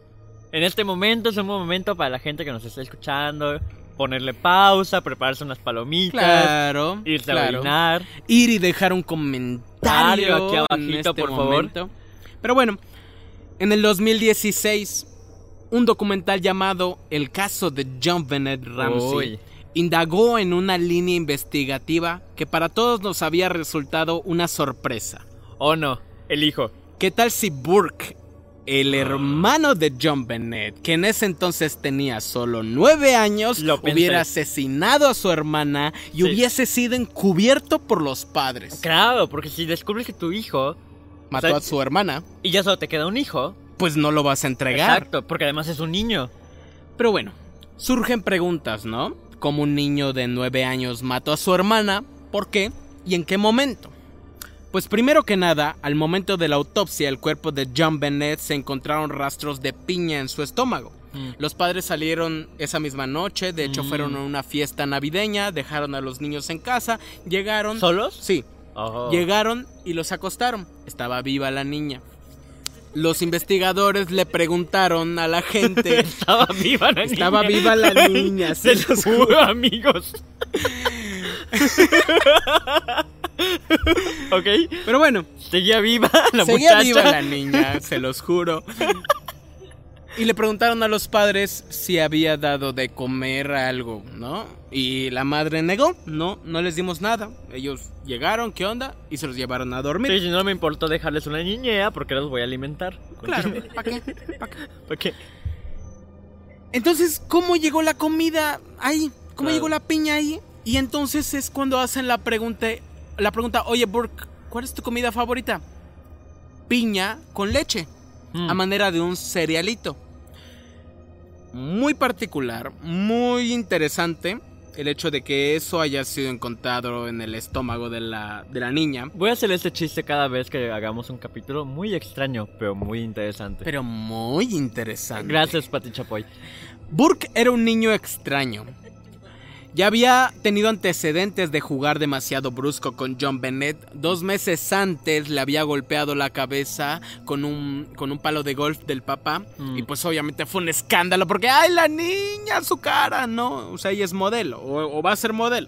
En este momento es un buen momento para la gente que nos está escuchando. Ponerle pausa, prepararse unas palomitas. Claro, Irse a orinar. Ir y dejar un comentario aquí en abajito, este por favor. momento. Pero bueno, en el 2016, un documental llamado El caso de John Bennett Ramsey Uy. Indagó en una línea investigativa que para todos nos había resultado una sorpresa. Oh no, el hijo. ¿Qué tal si Burke, el hermano de John Bennett, que en ese entonces tenía solo nueve años, Lo hubiera asesinado a su hermana y Sí. hubiese sido encubierto por los padres? Claro, porque si descubres que tu hijo. Mató o sea, a su hermana, Y ya solo te queda un hijo. pues no lo vas a entregar. Exacto, porque además es un niño. Pero bueno, surgen preguntas, ¿no? Como un niño de nueve años mató a su hermana, ¿por qué? ¿Y en qué momento? Pues primero que nada, al momento de la autopsia del cuerpo de John Bennett se encontraron rastros de piña en su estómago. Los padres salieron esa misma noche, de hecho Mm. fueron a una fiesta navideña, dejaron a los niños en casa, llegaron... ¿Solos? Sí, Oh. llegaron y los acostaron. Estaba viva la niña. Los investigadores le preguntaron a la gente... *laughs* Estaba viva la niña. Estaba viva la *laughs* niña, se Se los juro, amigos. *laughs* ok, Pero bueno, seguía viva la seguía muchacha. viva la niña, se los juro. Y le preguntaron a los padres si había dado de comer algo, ¿no? Y la madre negó, no, no les dimos nada. Ellos llegaron, ¿qué onda? Y se los llevaron a dormir. Sí, si no me importó dejarles una niñera porque los voy a alimentar. Claro, *laughs* ¿para qué? ¿Pa' qué? ¿Por qué? Entonces, ¿cómo llegó la comida ahí? ¿Cómo Claro. llegó la piña ahí? Y entonces es cuando hacen la pregunta, la pregunta, oye Burke, ¿cuál es tu comida favorita? Piña con leche. Mm. a manera de un cerealito. Muy particular, muy interesante el hecho de que eso haya sido encontrado en el estómago de la, de la niña. Voy a hacer este chiste cada vez que hagamos un capítulo muy extraño, pero muy interesante. Pero muy interesante. Gracias, Pati Chapoy. Burke era un niño extraño. Ya había tenido antecedentes de jugar demasiado brusco con John Bennett. Dos meses antes le había golpeado la cabeza con un, con un palo de golf del papá. Mm. Y pues obviamente fue un escándalo porque ¡ay, la niña, su cara! No, o sea, ella es modelo o, o va a ser modelo.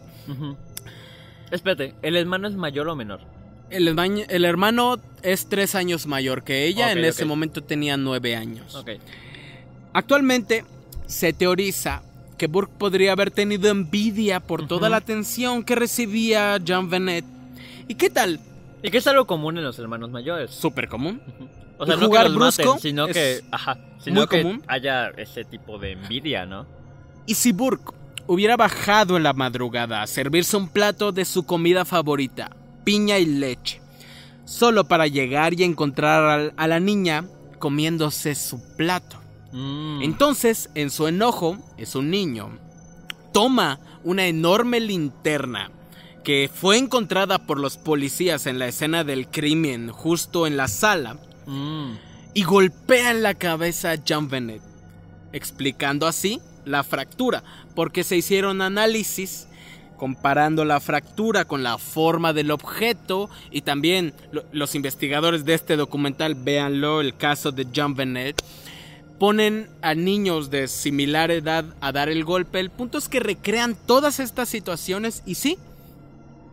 Espérate, ¿el hermano es mayor o menor? El, hermano es tres años mayor que ella. En ese momento tenía nueve años. Actualmente se teoriza que Burke podría haber tenido envidia por toda la atención que recibía John Bennett. ¿Y qué tal? Y que es algo común en los hermanos mayores. Súper común. O sea, ¿Y no jugar que los maten, brusco? sino Es que, ajá, sino muy que común. haya ese tipo de envidia, ¿no? ¿Y si Burke hubiera bajado en la madrugada a servirse un plato de su comida favorita, piña y leche, solo para llegar y encontrar a la niña comiéndose su plato? Mm. Entonces, en su enojo, es un niño, toma una enorme linterna que fue encontrada por los policías en la escena del crimen justo en la sala Mm. y golpea en la cabeza a John Bennett, explicando así la fractura, porque se hicieron análisis comparando la fractura con la forma del objeto y también lo- los investigadores de este documental, véanlo, el caso de John Bennett, ponen a niños de similar edad a dar el golpe. El punto es que recrean todas estas situaciones y sí,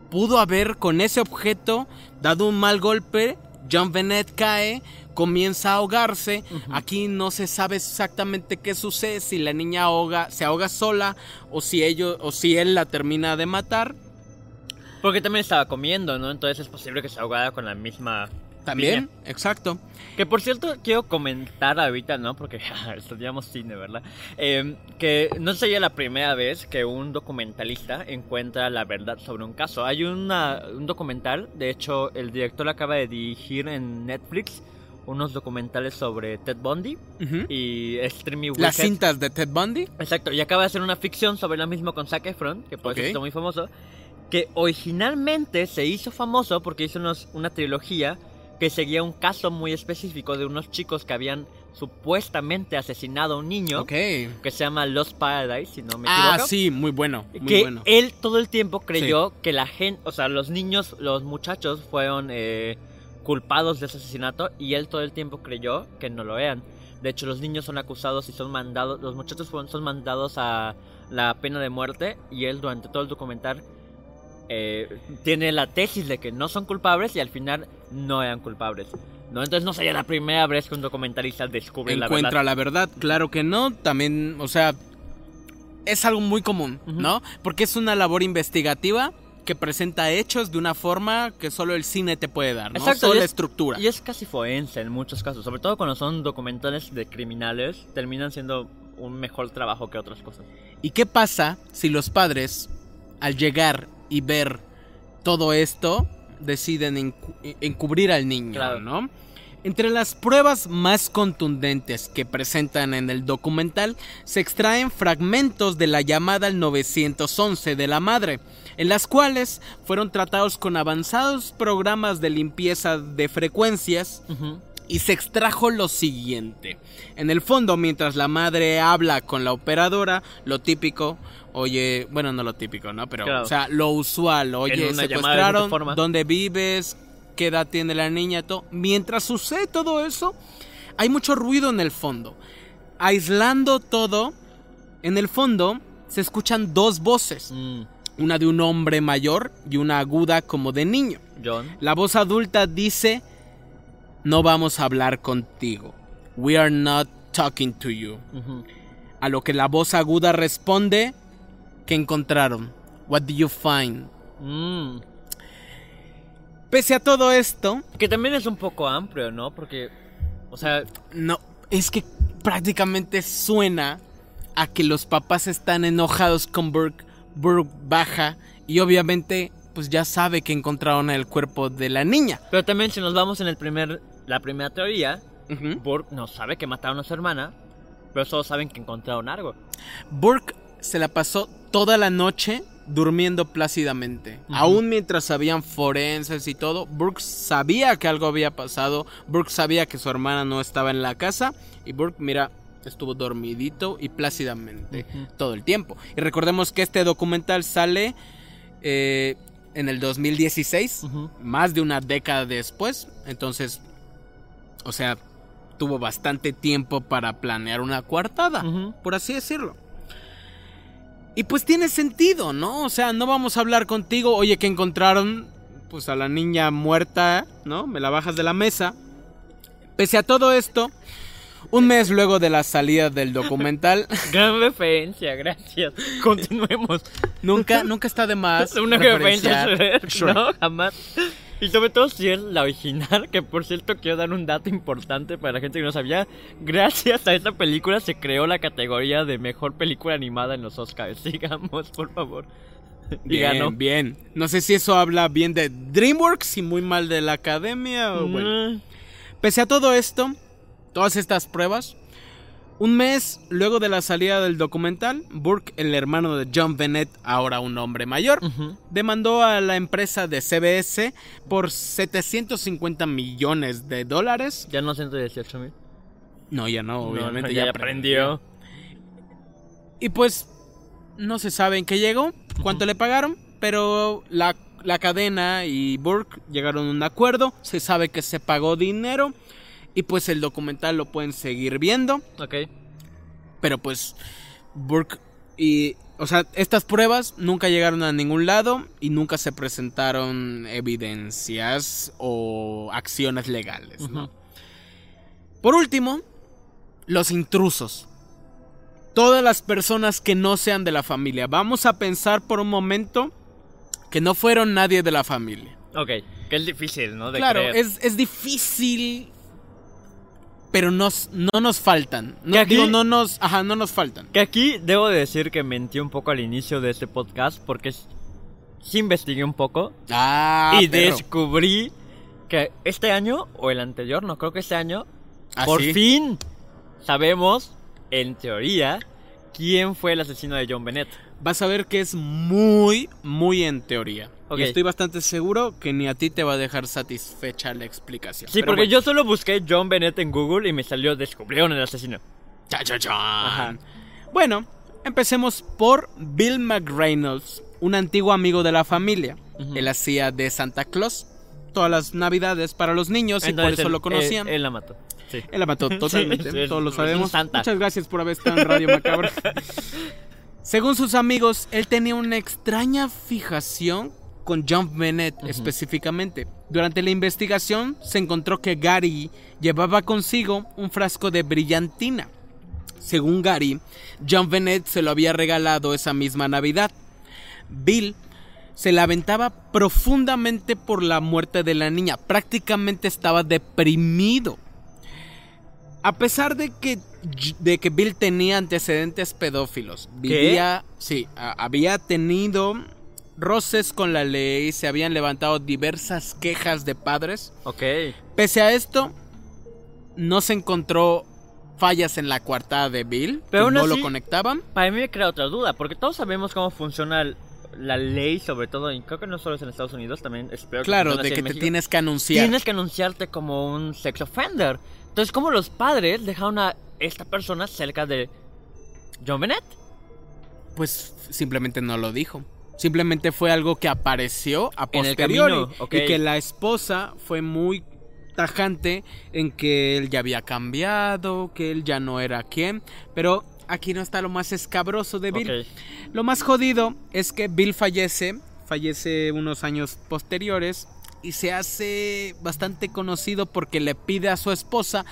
pudo haber con ese objeto dado un mal golpe, John Bennett cae, comienza a ahogarse, aquí no se sabe exactamente qué sucede, si la niña ahoga, se ahoga sola o si ellos o si él la termina de matar. Porque también estaba comiendo, ¿no? Entonces es posible que se ahogara con la misma También, exacto. Que por cierto, quiero comentar ahorita, ¿no? Porque *laughs* estudiamos cine, ¿verdad? Eh, que no sería la primera vez que un documentalista encuentra la verdad sobre un caso. Hay una, un documental, de hecho, el director acaba de dirigir en Netflix unos documentales sobre Ted Bundy y Streamy Wicked. Las cintas de Ted Bundy. Exacto, y acaba de hacer una ficción sobre lo mismo con Zac Efron, que por Ok. eso muy famoso, que originalmente se hizo famoso porque hizo unos- una trilogía que seguía un caso muy específico de unos chicos que habían supuestamente asesinado a un niño, Ok. que se llama Lost Paradise, si no me Ah, equivoco. sí, muy bueno. Muy que bueno. él todo el tiempo creyó que la gente, o sea, los niños, los muchachos fueron eh, culpados de ese asesinato y él todo el tiempo creyó que no lo eran. De hecho, los niños son acusados y son mandados, los muchachos fueron, son mandados a la pena de muerte y él durante todo el documental eh, tiene la tesis de que no son culpables y al final no eran culpables. ¿no? Entonces no sería la primera vez que un documentalista descubre la Encuentra verdad. la verdad. Claro que no. También, o sea, es algo muy común. ¿no? Porque es una labor investigativa que presenta hechos de una forma que solo el cine te puede dar, ¿no? Exacto, Solo la es- estructura. Y es casi forense en muchos casos, sobre todo cuando son documentales de criminales, terminan siendo un mejor trabajo que otras cosas. ¿Y qué pasa si los padres, al llegar y ver todo esto, deciden encu- encubrir al niño, Claro. ¿no? Entre las pruebas más contundentes que presentan en el documental se extraen fragmentos de la llamada al 911 de la madre, en las cuales fueron tratados con avanzados programas de limpieza de frecuencias y se extrajo lo siguiente. En el fondo, mientras la madre habla con la operadora, lo típico, oye, bueno, no lo típico, ¿no? Pero, Claro. o sea, lo usual, oye, secuestraron, dónde vives, qué edad tiene la niña, todo. Mientras sucede todo eso, hay mucho ruido en el fondo. Aislando todo, en el fondo se escuchan dos voces, Mm, una de un hombre mayor y una aguda como de niño. John. La voz adulta dice, no vamos a hablar contigo. We are not talking to you. A lo que la voz aguda responde, ¿qué encontraron? What did you find? Mm. Pese a todo esto, Que también es un poco amplio, ¿no? Porque, o sea, no, es que prácticamente suena a que los papás están enojados con Burke. Burke baja y obviamente pues ya sabe que encontraron el cuerpo de la niña. pero también si nos vamos en el primer, la primera teoría. Burke no sabe que mataron a su hermana, pero solo saben que encontraron algo. Burke se la pasó toda la noche durmiendo plácidamente. Ujú. Aún mientras habían forenses y todo, Burke sabía que algo había pasado. Burke sabía que su hermana no estaba en la casa. Y Burke, mira, estuvo dormidito y plácidamente todo el tiempo. Y recordemos que este documental sale eh, en el 2016, Ujú. más de una década después. Entonces, o sea, tuvo bastante tiempo para planear una coartada por así decirlo. Y pues tiene sentido, ¿no? O sea, no vamos a hablar contigo, oye, que encontraron pues a la niña muerta, ¿no? Me la bajas de la mesa. Pese a todo esto, un mes luego de la salida del documental, *laughs* Gran referencia, gracias. *laughs* Continuemos. nunca, nunca está de más. *laughs* Una referencia. ¿no? Jamás. Y sobre todo si es la original, *laughs* que por cierto quiero dar un dato importante para la gente que no sabía. Gracias a esta película se creó la categoría de mejor película animada en los Oscars. *laughs* Sigamos, por favor. *laughs* Y ganó. Bien, bien. No sé si eso habla bien de DreamWorks y muy mal de la academia o bueno. Mm, Pese a todo esto, todas estas pruebas, un mes luego de la salida del documental, Burke, el hermano de John Bennett, ahora un hombre mayor, demandó a la empresa de CBS por 750 millones de dólares. Ya no 118 mil. No, ya no, obviamente ya, ya, aprendió. Y pues no se sabe en qué llegó, cuánto le pagaron, pero la, la cadena y Burke llegaron a un acuerdo, se sabe que se pagó dinero y pues el documental lo pueden seguir viendo, Ok. pero pues Burke y... O sea, estas pruebas nunca llegaron a ningún lado y nunca se presentaron evidencias o acciones legales, ¿no? Por último, los intrusos. Todas las personas que no sean de la familia. Vamos a pensar por un momento que no fueron nadie de la familia. Ok, que es difícil, ¿no? De claro, creer. es, es difícil, pero nos, no nos faltan. No, aquí- digo, no nos, ajá, no nos faltan. Que aquí debo de decir que mentí un poco al inicio de este podcast porque sí investigué un poco Ah, y descubrí que este año o el anterior, no creo que este año, ¿Ah, por sí? fin sabemos, en teoría, quién fue el asesino de John Bennett. Vas a ver que es muy, muy en teoría. Y estoy bastante seguro que ni a ti te va a dejar satisfecha la explicación. Sí, Pero porque bueno. yo solo busqué John Bennett en Google y me salió descubrieron el asesino. Cha, cha. Ajá. Bueno, empecemos por Bill McReynolds, un antiguo amigo de la familia. Él hacía de Santa Claus todas las navidades para los niños y por eso él- lo conocían. Él, él la mató. Sí. Él la mató *laughs* totalmente, Sí, sí, todos lo sabemos. santa. Muchas gracias por haber estado en Radio Macabra. *laughs* Según sus amigos, él tenía una extraña fijación con John Bennett específicamente. Durante la investigación se encontró que Gary llevaba consigo un frasco de brillantina. Según Gary, John Bennett se lo había regalado esa misma Navidad. Bill se lamentaba profundamente por la muerte de la niña. Prácticamente estaba deprimido. A pesar de que, de que Bill tenía antecedentes pedófilos, vivía, sí, a- había tenido roces con la ley, se habían levantado diversas quejas de padres. Ok. Pese a esto, no se encontró fallas en la coartada de Bill, Pero que no lo conectaban. Para mí me crea otra duda, porque todos sabemos cómo funciona el- la ley, sobre todo, y creo que no solo es en Estados Unidos, también espero que Claro, de que te México. tienes que anunciar. Tienes que anunciarte como un sex offender. Entonces, ¿cómo los padres dejaron a esta persona cerca de John Bennett? Pues simplemente no lo dijo. Simplemente fue algo que apareció a En el posteriori. camino. Y que la esposa fue muy tajante en que él ya había cambiado, que él ya no era quien. Pero aquí no está lo más escabroso de Bill. Lo más jodido es que Bill fallece, fallece unos años posteriores y se hace bastante conocido porque le pide a su esposa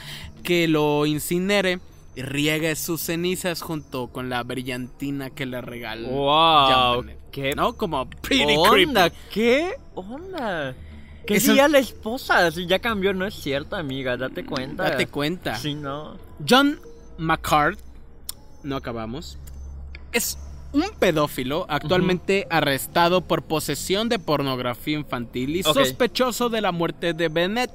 que lo incinere y riegue sus cenizas junto con la brillantina que le regaló. Wow, qué ¿No? Como pretty onda, creepy. ¿qué onda? ¿Qué Eso- diría la esposa? Si ya cambió, no es cierto, amiga, date cuenta. Date cuenta. Sí, no. John McCart, no acabamos, es un pedófilo actualmente arrestado por posesión de pornografía infantil y sospechoso de la muerte de Bennett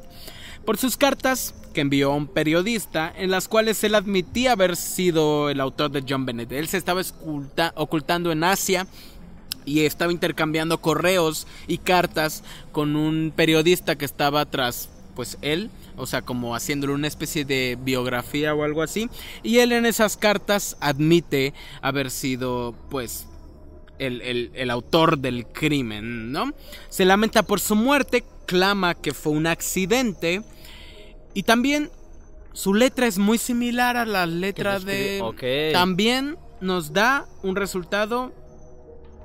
por sus cartas que envió a un periodista en las cuales él admitía haber sido el autor de John Bennett. Él se estaba esculta- ocultando en Asia y estaba intercambiando correos y cartas con un periodista que estaba tras pues él, o sea, como haciéndole una especie de biografía o algo así, y él en esas cartas admite haber sido pues el, el- el autor del crimen, ¿no? Se lamenta por su muerte, clama que fue un accidente y también su letra es muy similar a la letra de... escribe- ok. También nos da un resultado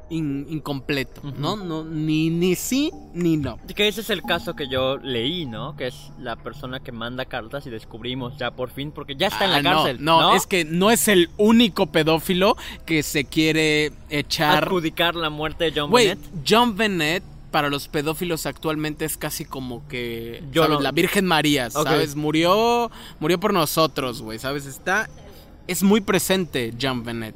in- incompleto, ¿no? no ni, ni sí ni no. Que ese es el caso que yo leí, ¿no? Que es la persona que manda cartas y descubrimos ya por fin, porque ya está en la Ah, no, cárcel. No, es que no es el único pedófilo que se quiere echar. adjudicar la muerte de John Güey, Bennett. John Bennett para los pedófilos actualmente es casi como que Yo ¿sabes? no- la Virgen María. ¿sabes? Murió murió por nosotros, güey, ¿sabes? Está es muy presente John Bennett.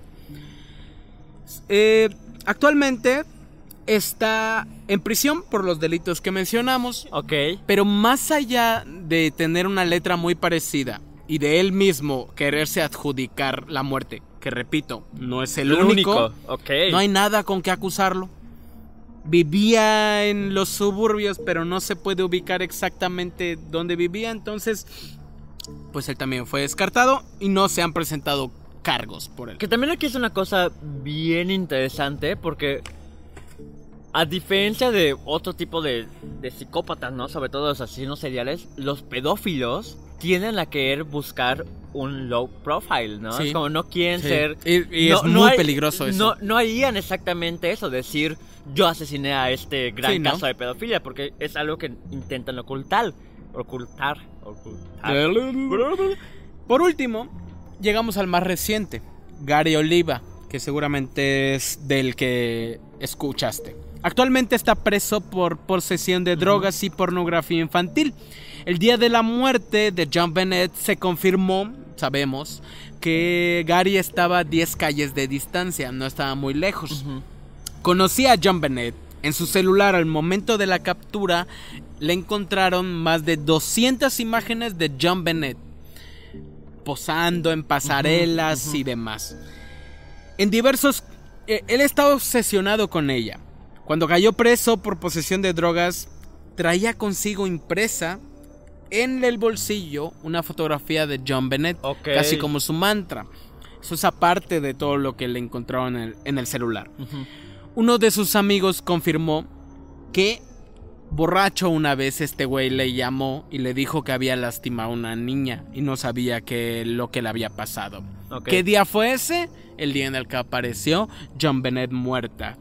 Eh, actualmente está en prisión por los delitos que mencionamos. Ok. Pero más allá de tener una letra muy parecida y de él mismo quererse adjudicar la muerte, que repito, no es el, único, Ok. no hay nada con que acusarlo. Vivía en los suburbios, pero no se puede ubicar exactamente dónde vivía, entonces, pues él también fue descartado y no se han presentado cargos por él. Que también aquí es una cosa bien interesante porque a diferencia de otro tipo de, de psicópatas, ¿no? Sobre todo los asesinos seriales, los pedófilos tienden a querer buscar un low profile, ¿no? Sí. Es como no quieren Sí. ser... Y- y no- es no muy hay- peligroso eso. No, no harían exactamente eso, decir yo asesiné a este gran caso de pedofilia, porque es algo que intentan ocultar. Ocultar. Ocultar. *laughs* Por último, llegamos al más reciente, Gary Oliva, que seguramente es del que escuchaste. Actualmente está preso por posesión de drogas y pornografía infantil. El día de la muerte de John Bennett se confirmó, sabemos, que Gary estaba a 10 calles de distancia, no estaba muy lejos. Conocía a John Bennett. En su celular al momento de la captura le encontraron más de 200 imágenes de John Bennett posando en pasarelas y demás. En diversos... Eh, él estaba obsesionado con ella. Cuando cayó preso por posesión de drogas, traía consigo impresa en el bolsillo una fotografía de John Bennett, casi como su mantra. Eso es aparte de todo lo que le encontraron en el, celular. Uno de sus amigos confirmó que borracho una vez este güey le llamó y le dijo que había lastimado a una niña y no sabía que lo que le había pasado. ¿Qué día fue ese? El día en el que apareció John Bennett muerta.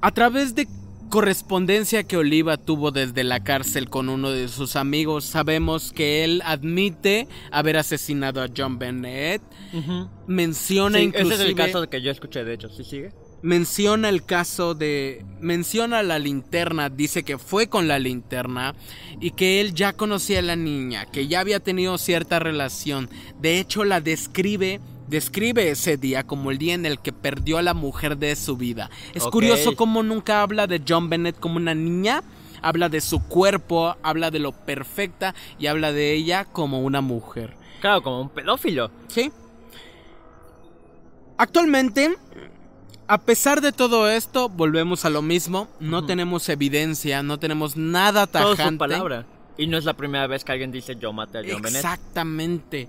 A través de correspondencia que Oliva tuvo desde la cárcel con uno de sus amigos, sabemos que él admite haber asesinado a John Bennett. Menciona inclusive... Ese es el caso que yo escuché, de hecho. ¿Sí sigue? Menciona el caso de... Menciona la linterna, dice que fue con la linterna y que él ya conocía a la niña, que ya había tenido cierta relación. De hecho, la describe Describe ese día como el día en el que perdió a la mujer de su vida. Es curioso cómo nunca habla de John Bennett como una niña, habla de su cuerpo, habla de lo perfecta y habla de ella como una mujer. Claro, como un pedófilo. Sí. Actualmente, a pesar de todo esto, volvemos a lo mismo. No tenemos evidencia, no tenemos nada tajante. Todo palabra. Y no es la primera vez que alguien dice yo maté a John Bennett. Exactamente.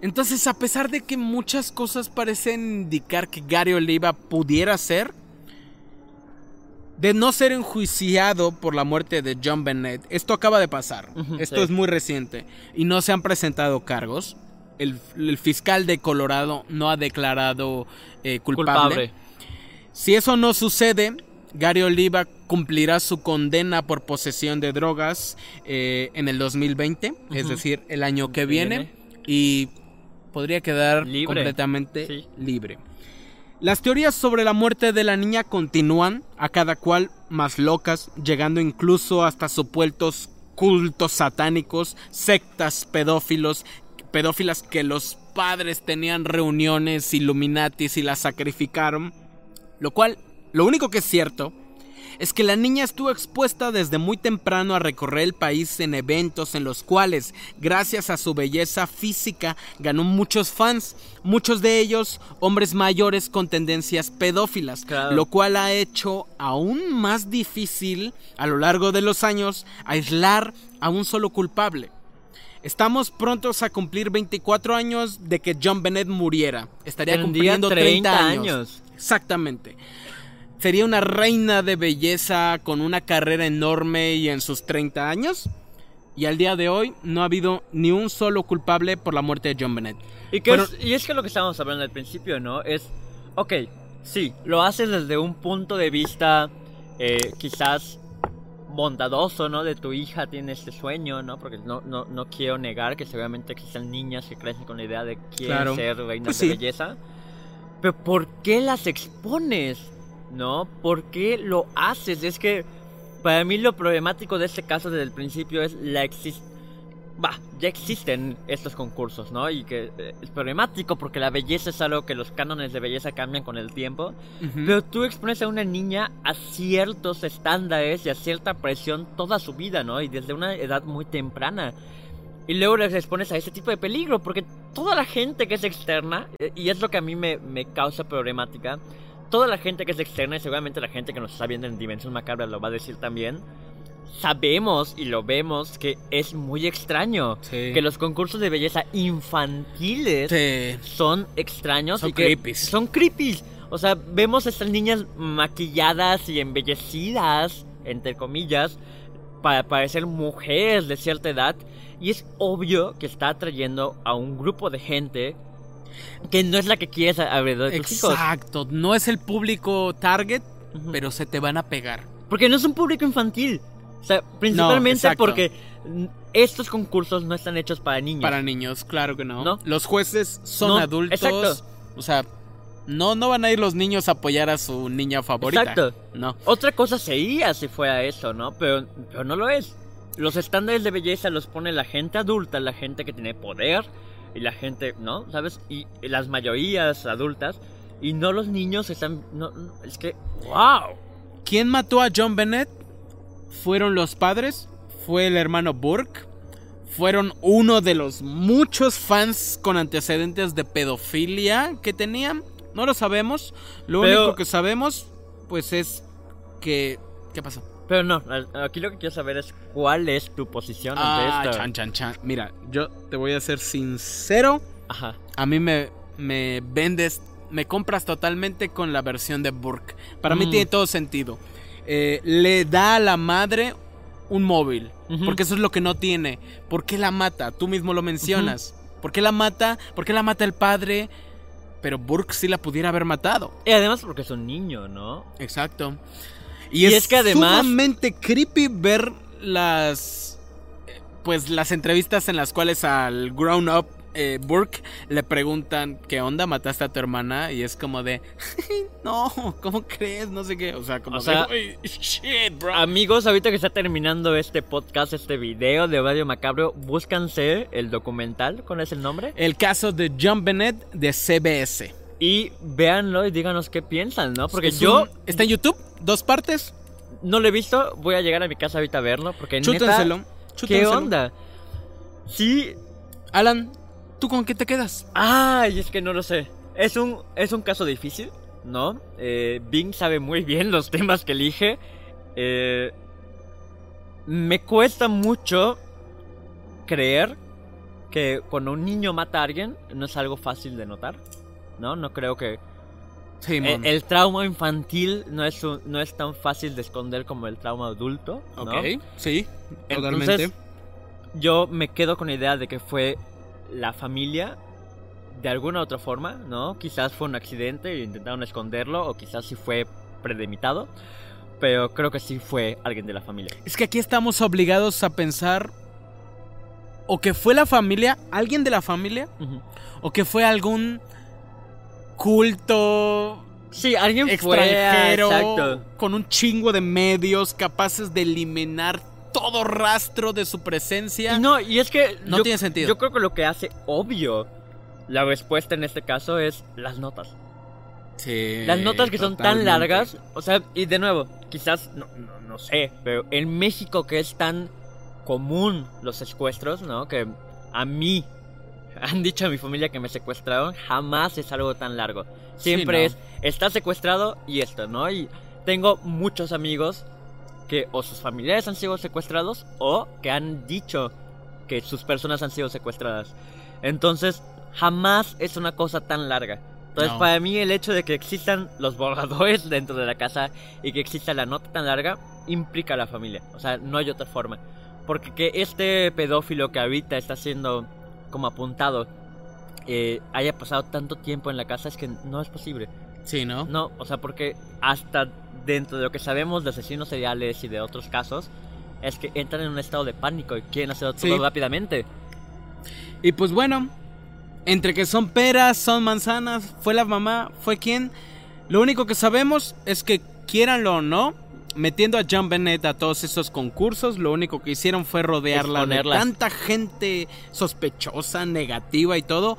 Entonces, a pesar de que muchas cosas parecen indicar que Gary Oliva pudiera ser, de no ser enjuiciado por la muerte de John Bennett, esto acaba de pasar. esto es muy reciente. Y no se han presentado cargos. El, fiscal de Colorado no ha declarado eh, culpable. Si eso no sucede, Gary Oliva cumplirá su condena por posesión de drogas eh, en el 2020, es decir, el año que viene. Y podría quedar completamente libre. Las teorías sobre la muerte de la niña continúan, a cada cual más locas, llegando incluso hasta supuestos cultos satánicos, sectas pedófilos, pedófilas que los padres tenían reuniones Illuminatis y las sacrificaron, lo cual, lo único que es cierto es que la niña estuvo expuesta desde muy temprano a recorrer el país en eventos en los cuales, gracias a su belleza física, ganó muchos fans, muchos de ellos hombres mayores con tendencias pedófilas, lo cual ha hecho aún más difícil a lo largo de los años aislar a un solo culpable. Estamos prontos a cumplir 24 años de que John Bennett muriera. Estaría cumpliendo 30, años. Exactamente. ¿Sería una reina de belleza con una carrera enorme y en sus 30 años? Y al día de hoy no ha habido ni un solo culpable por la muerte de John Bennett. Y, que es, y es que lo que estábamos hablando al principio, ¿no? Es, ok, sí, lo haces desde un punto de vista eh, quizás bondadoso, ¿no? De tu hija tiene este sueño, ¿no? Porque no, no, no quiero negar que seguramente existen niñas que crecen con la idea de quieren ser reinas pues de belleza. Pero ¿por qué las expones? ¿No? ¿Por qué lo haces? Es que para mí lo problemático de este caso desde el principio es la existencia. Va, ya existen estos concursos, ¿no? Y que eh, es problemático porque la belleza es algo que los cánones de belleza cambian con el tiempo. Pero tú expones a una niña a ciertos estándares y a cierta presión toda su vida, ¿no? Y desde una edad muy temprana. Y luego les expones a ese tipo de peligro porque toda la gente que es externa, eh, y es lo que a mí me, me causa problemática, toda la gente que es externa y seguramente la gente que nos está viendo en Dimensión Macabra lo va a decir también. Sabemos y lo vemos que es muy extraño que los concursos de belleza infantiles son extraños son y que son creepy. O sea, vemos a estas niñas maquilladas y embellecidas, entre comillas, para parecer mujeres de cierta edad. Y es obvio que está atrayendo a un grupo de gente que no es la que quieres alrededor de tus hijos. Exacto, no es el público target, pero se te van a pegar. Porque no es un público infantil. O sea, principalmente porque estos concursos no están hechos para niños. Para niños, claro que no. Los jueces son adultos. Exacto. O sea, No, no van a ir los niños a apoyar a su niña favorita. Exacto. No. Otra cosa sería si fuera eso, ¿no? Pero, pero no lo es. Los estándares de belleza los pone la gente adulta, la gente que tiene poder y la gente, ¿no? ¿Sabes? Y las mayorías adultas y no los niños están... No, no, es que... ¡Wow! ¿Quién mató a John Bennett? ¿Fueron los padres? ¿Fue el hermano Burke? ¿Fueron uno de los muchos fans con antecedentes de pedofilia que tenían? No lo sabemos. Lo Pero- único que sabemos, pues es que... ¿Qué pasó? Pero no, aquí lo que quiero saber es cuál es tu posición ante Ah, esto. chan, chan, chan. Mira, yo te voy a ser sincero. Ajá. A mí me, me vendes, me compras totalmente con la versión de Burke. Para mí Mm. tiene todo sentido. Eh, le da a la madre un móvil, porque eso es lo que no tiene. ¿Por qué la mata? Tú mismo lo mencionas. ¿Por qué la mata? ¿Por qué la mata el padre? Pero Burke sí la pudiera haber matado. Y además porque es un niño, ¿no? Exacto. Y es que además- sumamente creepy ver las pues las entrevistas en las cuales al grown up eh, Burke le preguntan ¿qué onda? ¿Mataste a tu hermana? Y es como de no, ¿cómo crees? No sé qué, o sea, como O sea, de "Uy, shit, bro. Amigos, ahorita que está terminando este podcast, este video de Radio Macabro, búscanse el documental con ese nombre El caso de John Bennett de CBS. y véanlo y díganos qué piensan, ¿no? Porque Es yo un- está en YouTube, dos partes. no lo he visto, voy a llegar a mi casa ahorita a verlo porque Chútenselo. neta, ¿qué chútenselo. onda? Sí, Alan, ¿tú con qué te quedas? ay, es que no lo sé. Es un, es un caso difícil, ¿no? Eh, Bing sabe muy bien los temas que elige. Eh, me cuesta mucho creer que cuando un niño mata a alguien no es algo fácil de notar, ¿no? No creo que... Sí, El, trauma infantil no es, un- no es tan fácil de esconder como el trauma adulto, ¿no? Ok, sí, Entonces, totalmente. yo me quedo con la idea de que fue la familia de alguna otra forma, ¿no? Quizás fue un accidente e intentaron esconderlo, o quizás sí fue premeditado, pero creo que sí fue alguien de la familia. Es que aquí estamos obligados a pensar o que fue la familia, alguien de la familia, o que fue algún culto Sí, alguien fue extranjero exacto. con un chingo de medios capaces de eliminar todo rastro de su presencia. Y no, y es que No yo, tiene sentido. Yo creo que lo que hace obvio la respuesta en este caso es las notas. Sí, Las notas que son tan largas, o sea, y de nuevo, quizás, no, no, no sé, pero en México que es tan común los secuestros, ¿no? Que a mí *laughs* han dicho a mi familia que me secuestraron, jamás es algo tan largo. Siempre Sí, no. es, está secuestrado y esto, ¿no? Y tengo muchos amigos que o sus familiares han sido secuestrados o que han dicho que sus personas han sido secuestradas. Entonces, jamás es una cosa tan larga. Entonces, No. para mí el hecho de que existan los borradores *laughs* dentro de la casa y que exista la nota tan larga implica a la familia. O sea, no hay otra forma. Porque que este pedófilo que ahorita está siendo como apuntado eh, haya pasado tanto tiempo en la casa es que no es posible. Sí, ¿no? No, o sea, porque hasta dentro de lo que sabemos de asesinos seriales y de otros casos, es que entran en un estado de pánico y quieren hacerlo todo Sí. rápidamente. Y pues bueno, entre que son peras, son manzanas, fue la mamá, fue quien. Lo único que sabemos es que quieranlo o no, metiendo a John Bennett a todos esos concursos, lo único que hicieron fue rodearla de tanta gente sospechosa, negativa y todo,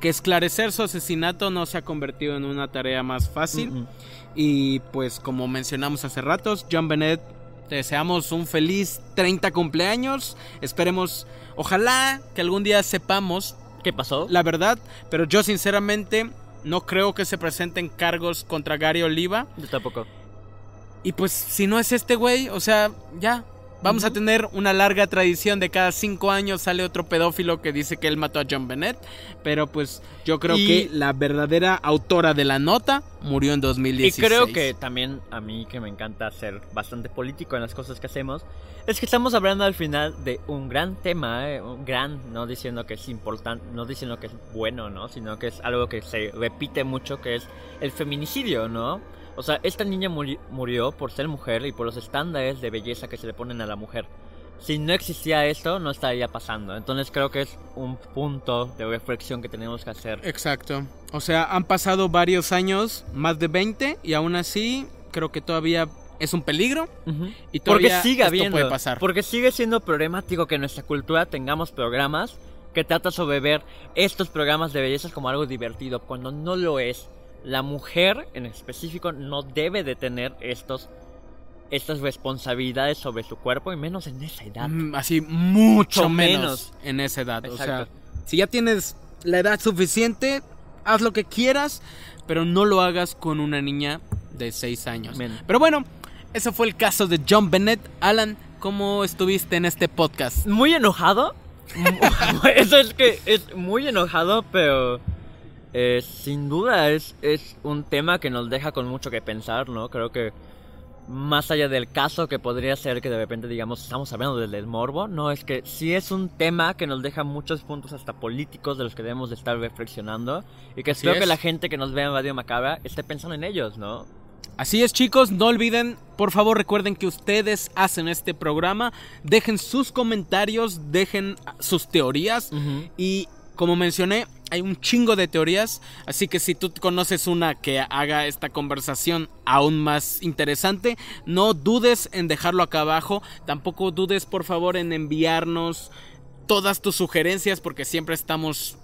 que esclarecer su asesinato no se ha convertido en una tarea más fácil. Mm. Y pues como mencionamos hace ratos, John Bennett, te deseamos un feliz 30 cumpleaños. Esperemos, ojalá que algún día sepamos ¿Qué pasó? la verdad, pero yo sinceramente no creo que se presenten cargos contra Gary Oliva. Yo tampoco. Y pues si no es este güey, o sea, ya. Vamos a tener una larga tradición de cada cinco años sale otro pedófilo que dice que él mató a John Bennett. Pero pues yo creo Y- que la verdadera autora de la nota murió en Y 2016. creo que también a mí que me encanta ser bastante político en las cosas que hacemos, es que estamos hablando al final de un gran tema, eh, un gran, no diciendo que es importante, no diciendo que es bueno, ¿no? Sino que es algo que se repite mucho, que es el feminicidio, ¿no? O sea, esta niña muri- murió por ser mujer y por los estándares de belleza que se le ponen a la mujer. si no existía esto, no estaría pasando. Entonces creo que es un punto de reflexión que tenemos que hacer. Exacto. O sea, han pasado varios años, más de 20, y aún así creo que todavía es un peligro. Y todavía porque sigue esto puede pasar. Porque sigue siendo problemático que en nuestra cultura tengamos programas que tratan sobre ver estos programas de belleza como algo divertido, cuando no lo es. La mujer en específico no debe de tener estos estas responsabilidades sobre su cuerpo y menos en esa edad. Mm, así, mucho menos, en esa edad. O sea, si ya tienes la edad suficiente, haz lo que quieras, pero no lo hagas con una niña de 6 años. Pero bueno, ese fue el caso de John Bennett. Alan, ¿cómo estuviste en este podcast? Muy enojado. *laughs* Eso es que es muy enojado, pero eh, sin duda es, es un tema que nos deja con mucho que pensar, ¿no? Creo que más allá del caso que podría ser que de repente digamos estamos hablando del, morbo, no es que sí es un tema que nos deja muchos puntos hasta políticos de los que debemos de estar reflexionando y que espero que la gente que nos vea en Radio Macabra esté pensando en ellos, ¿no? Así es chicos, no olviden, por favor recuerden que ustedes hacen este programa, dejen sus comentarios, dejen sus teorías y como mencioné, hay un chingo de teorías, así que si tú conoces una que haga esta conversación aún más interesante, no dudes en dejarlo acá abajo, tampoco dudes por favor en enviarnos todas tus sugerencias porque siempre estamos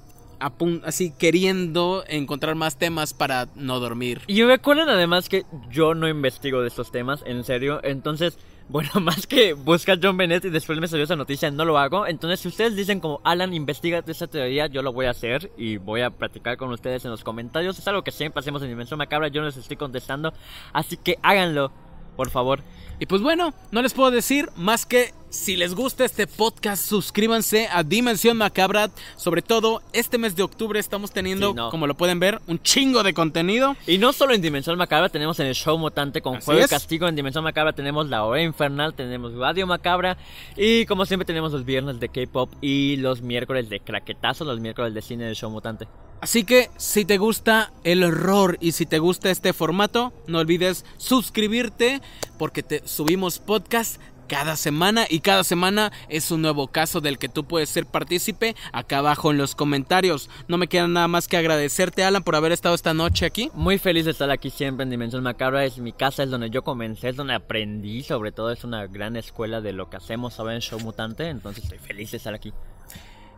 así queriendo encontrar más temas para no dormir. Y recuerden además que yo no investigo de estos temas, en serio, entonces bueno, *laughs* más que buscar John Bennett y después me salió esa noticia, no lo hago. Entonces, si ustedes dicen como, Alan, investiga esa teoría, yo lo voy a hacer y voy a practicar con ustedes en los comentarios. Es algo que siempre hacemos en Dimensión Macabra, yo les estoy contestando. Así que háganlo, por favor. Y pues bueno, no les puedo decir más que si les gusta este podcast, suscríbanse a Dimensión Macabra. Sobre todo, este mes de octubre estamos teniendo, como lo pueden ver, un chingo de contenido. Y no solo en Dimensión Macabra, tenemos en el show mutante con Juego de Castigo. En Dimensión Macabra tenemos La Hora Infernal, tenemos Radio Macabra. Y como siempre, tenemos los viernes de K-pop y los miércoles de Craquetazo, los miércoles de cine del show mutante. Así que si te gusta el horror y si te gusta este formato, no olvides suscribirte porque te subimos podcast cada semana y cada semana es un nuevo caso del que tú puedes ser partícipe acá abajo en los comentarios. No me queda nada más que agradecerte Alan por haber estado esta noche aquí. Muy feliz de estar aquí siempre en Dimensión Macabra, es mi casa, es donde yo comencé, es donde aprendí, sobre todo es una gran escuela de lo que hacemos ahora en Show Mutante, entonces estoy feliz de estar aquí.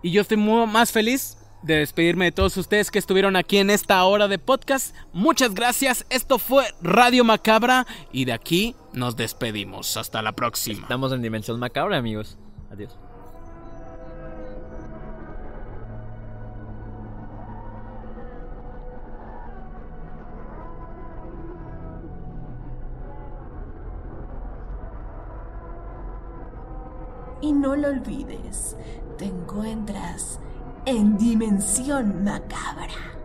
Y yo estoy muy más feliz de despedirme de todos ustedes que estuvieron aquí en esta hora de podcast. Muchas gracias. Esto fue Radio Macabra y de aquí nos despedimos. Hasta la próxima. Estamos en Dimensión Macabra, amigos. Adiós. Y no lo olvides, te encuentras en Dimensión Macabra.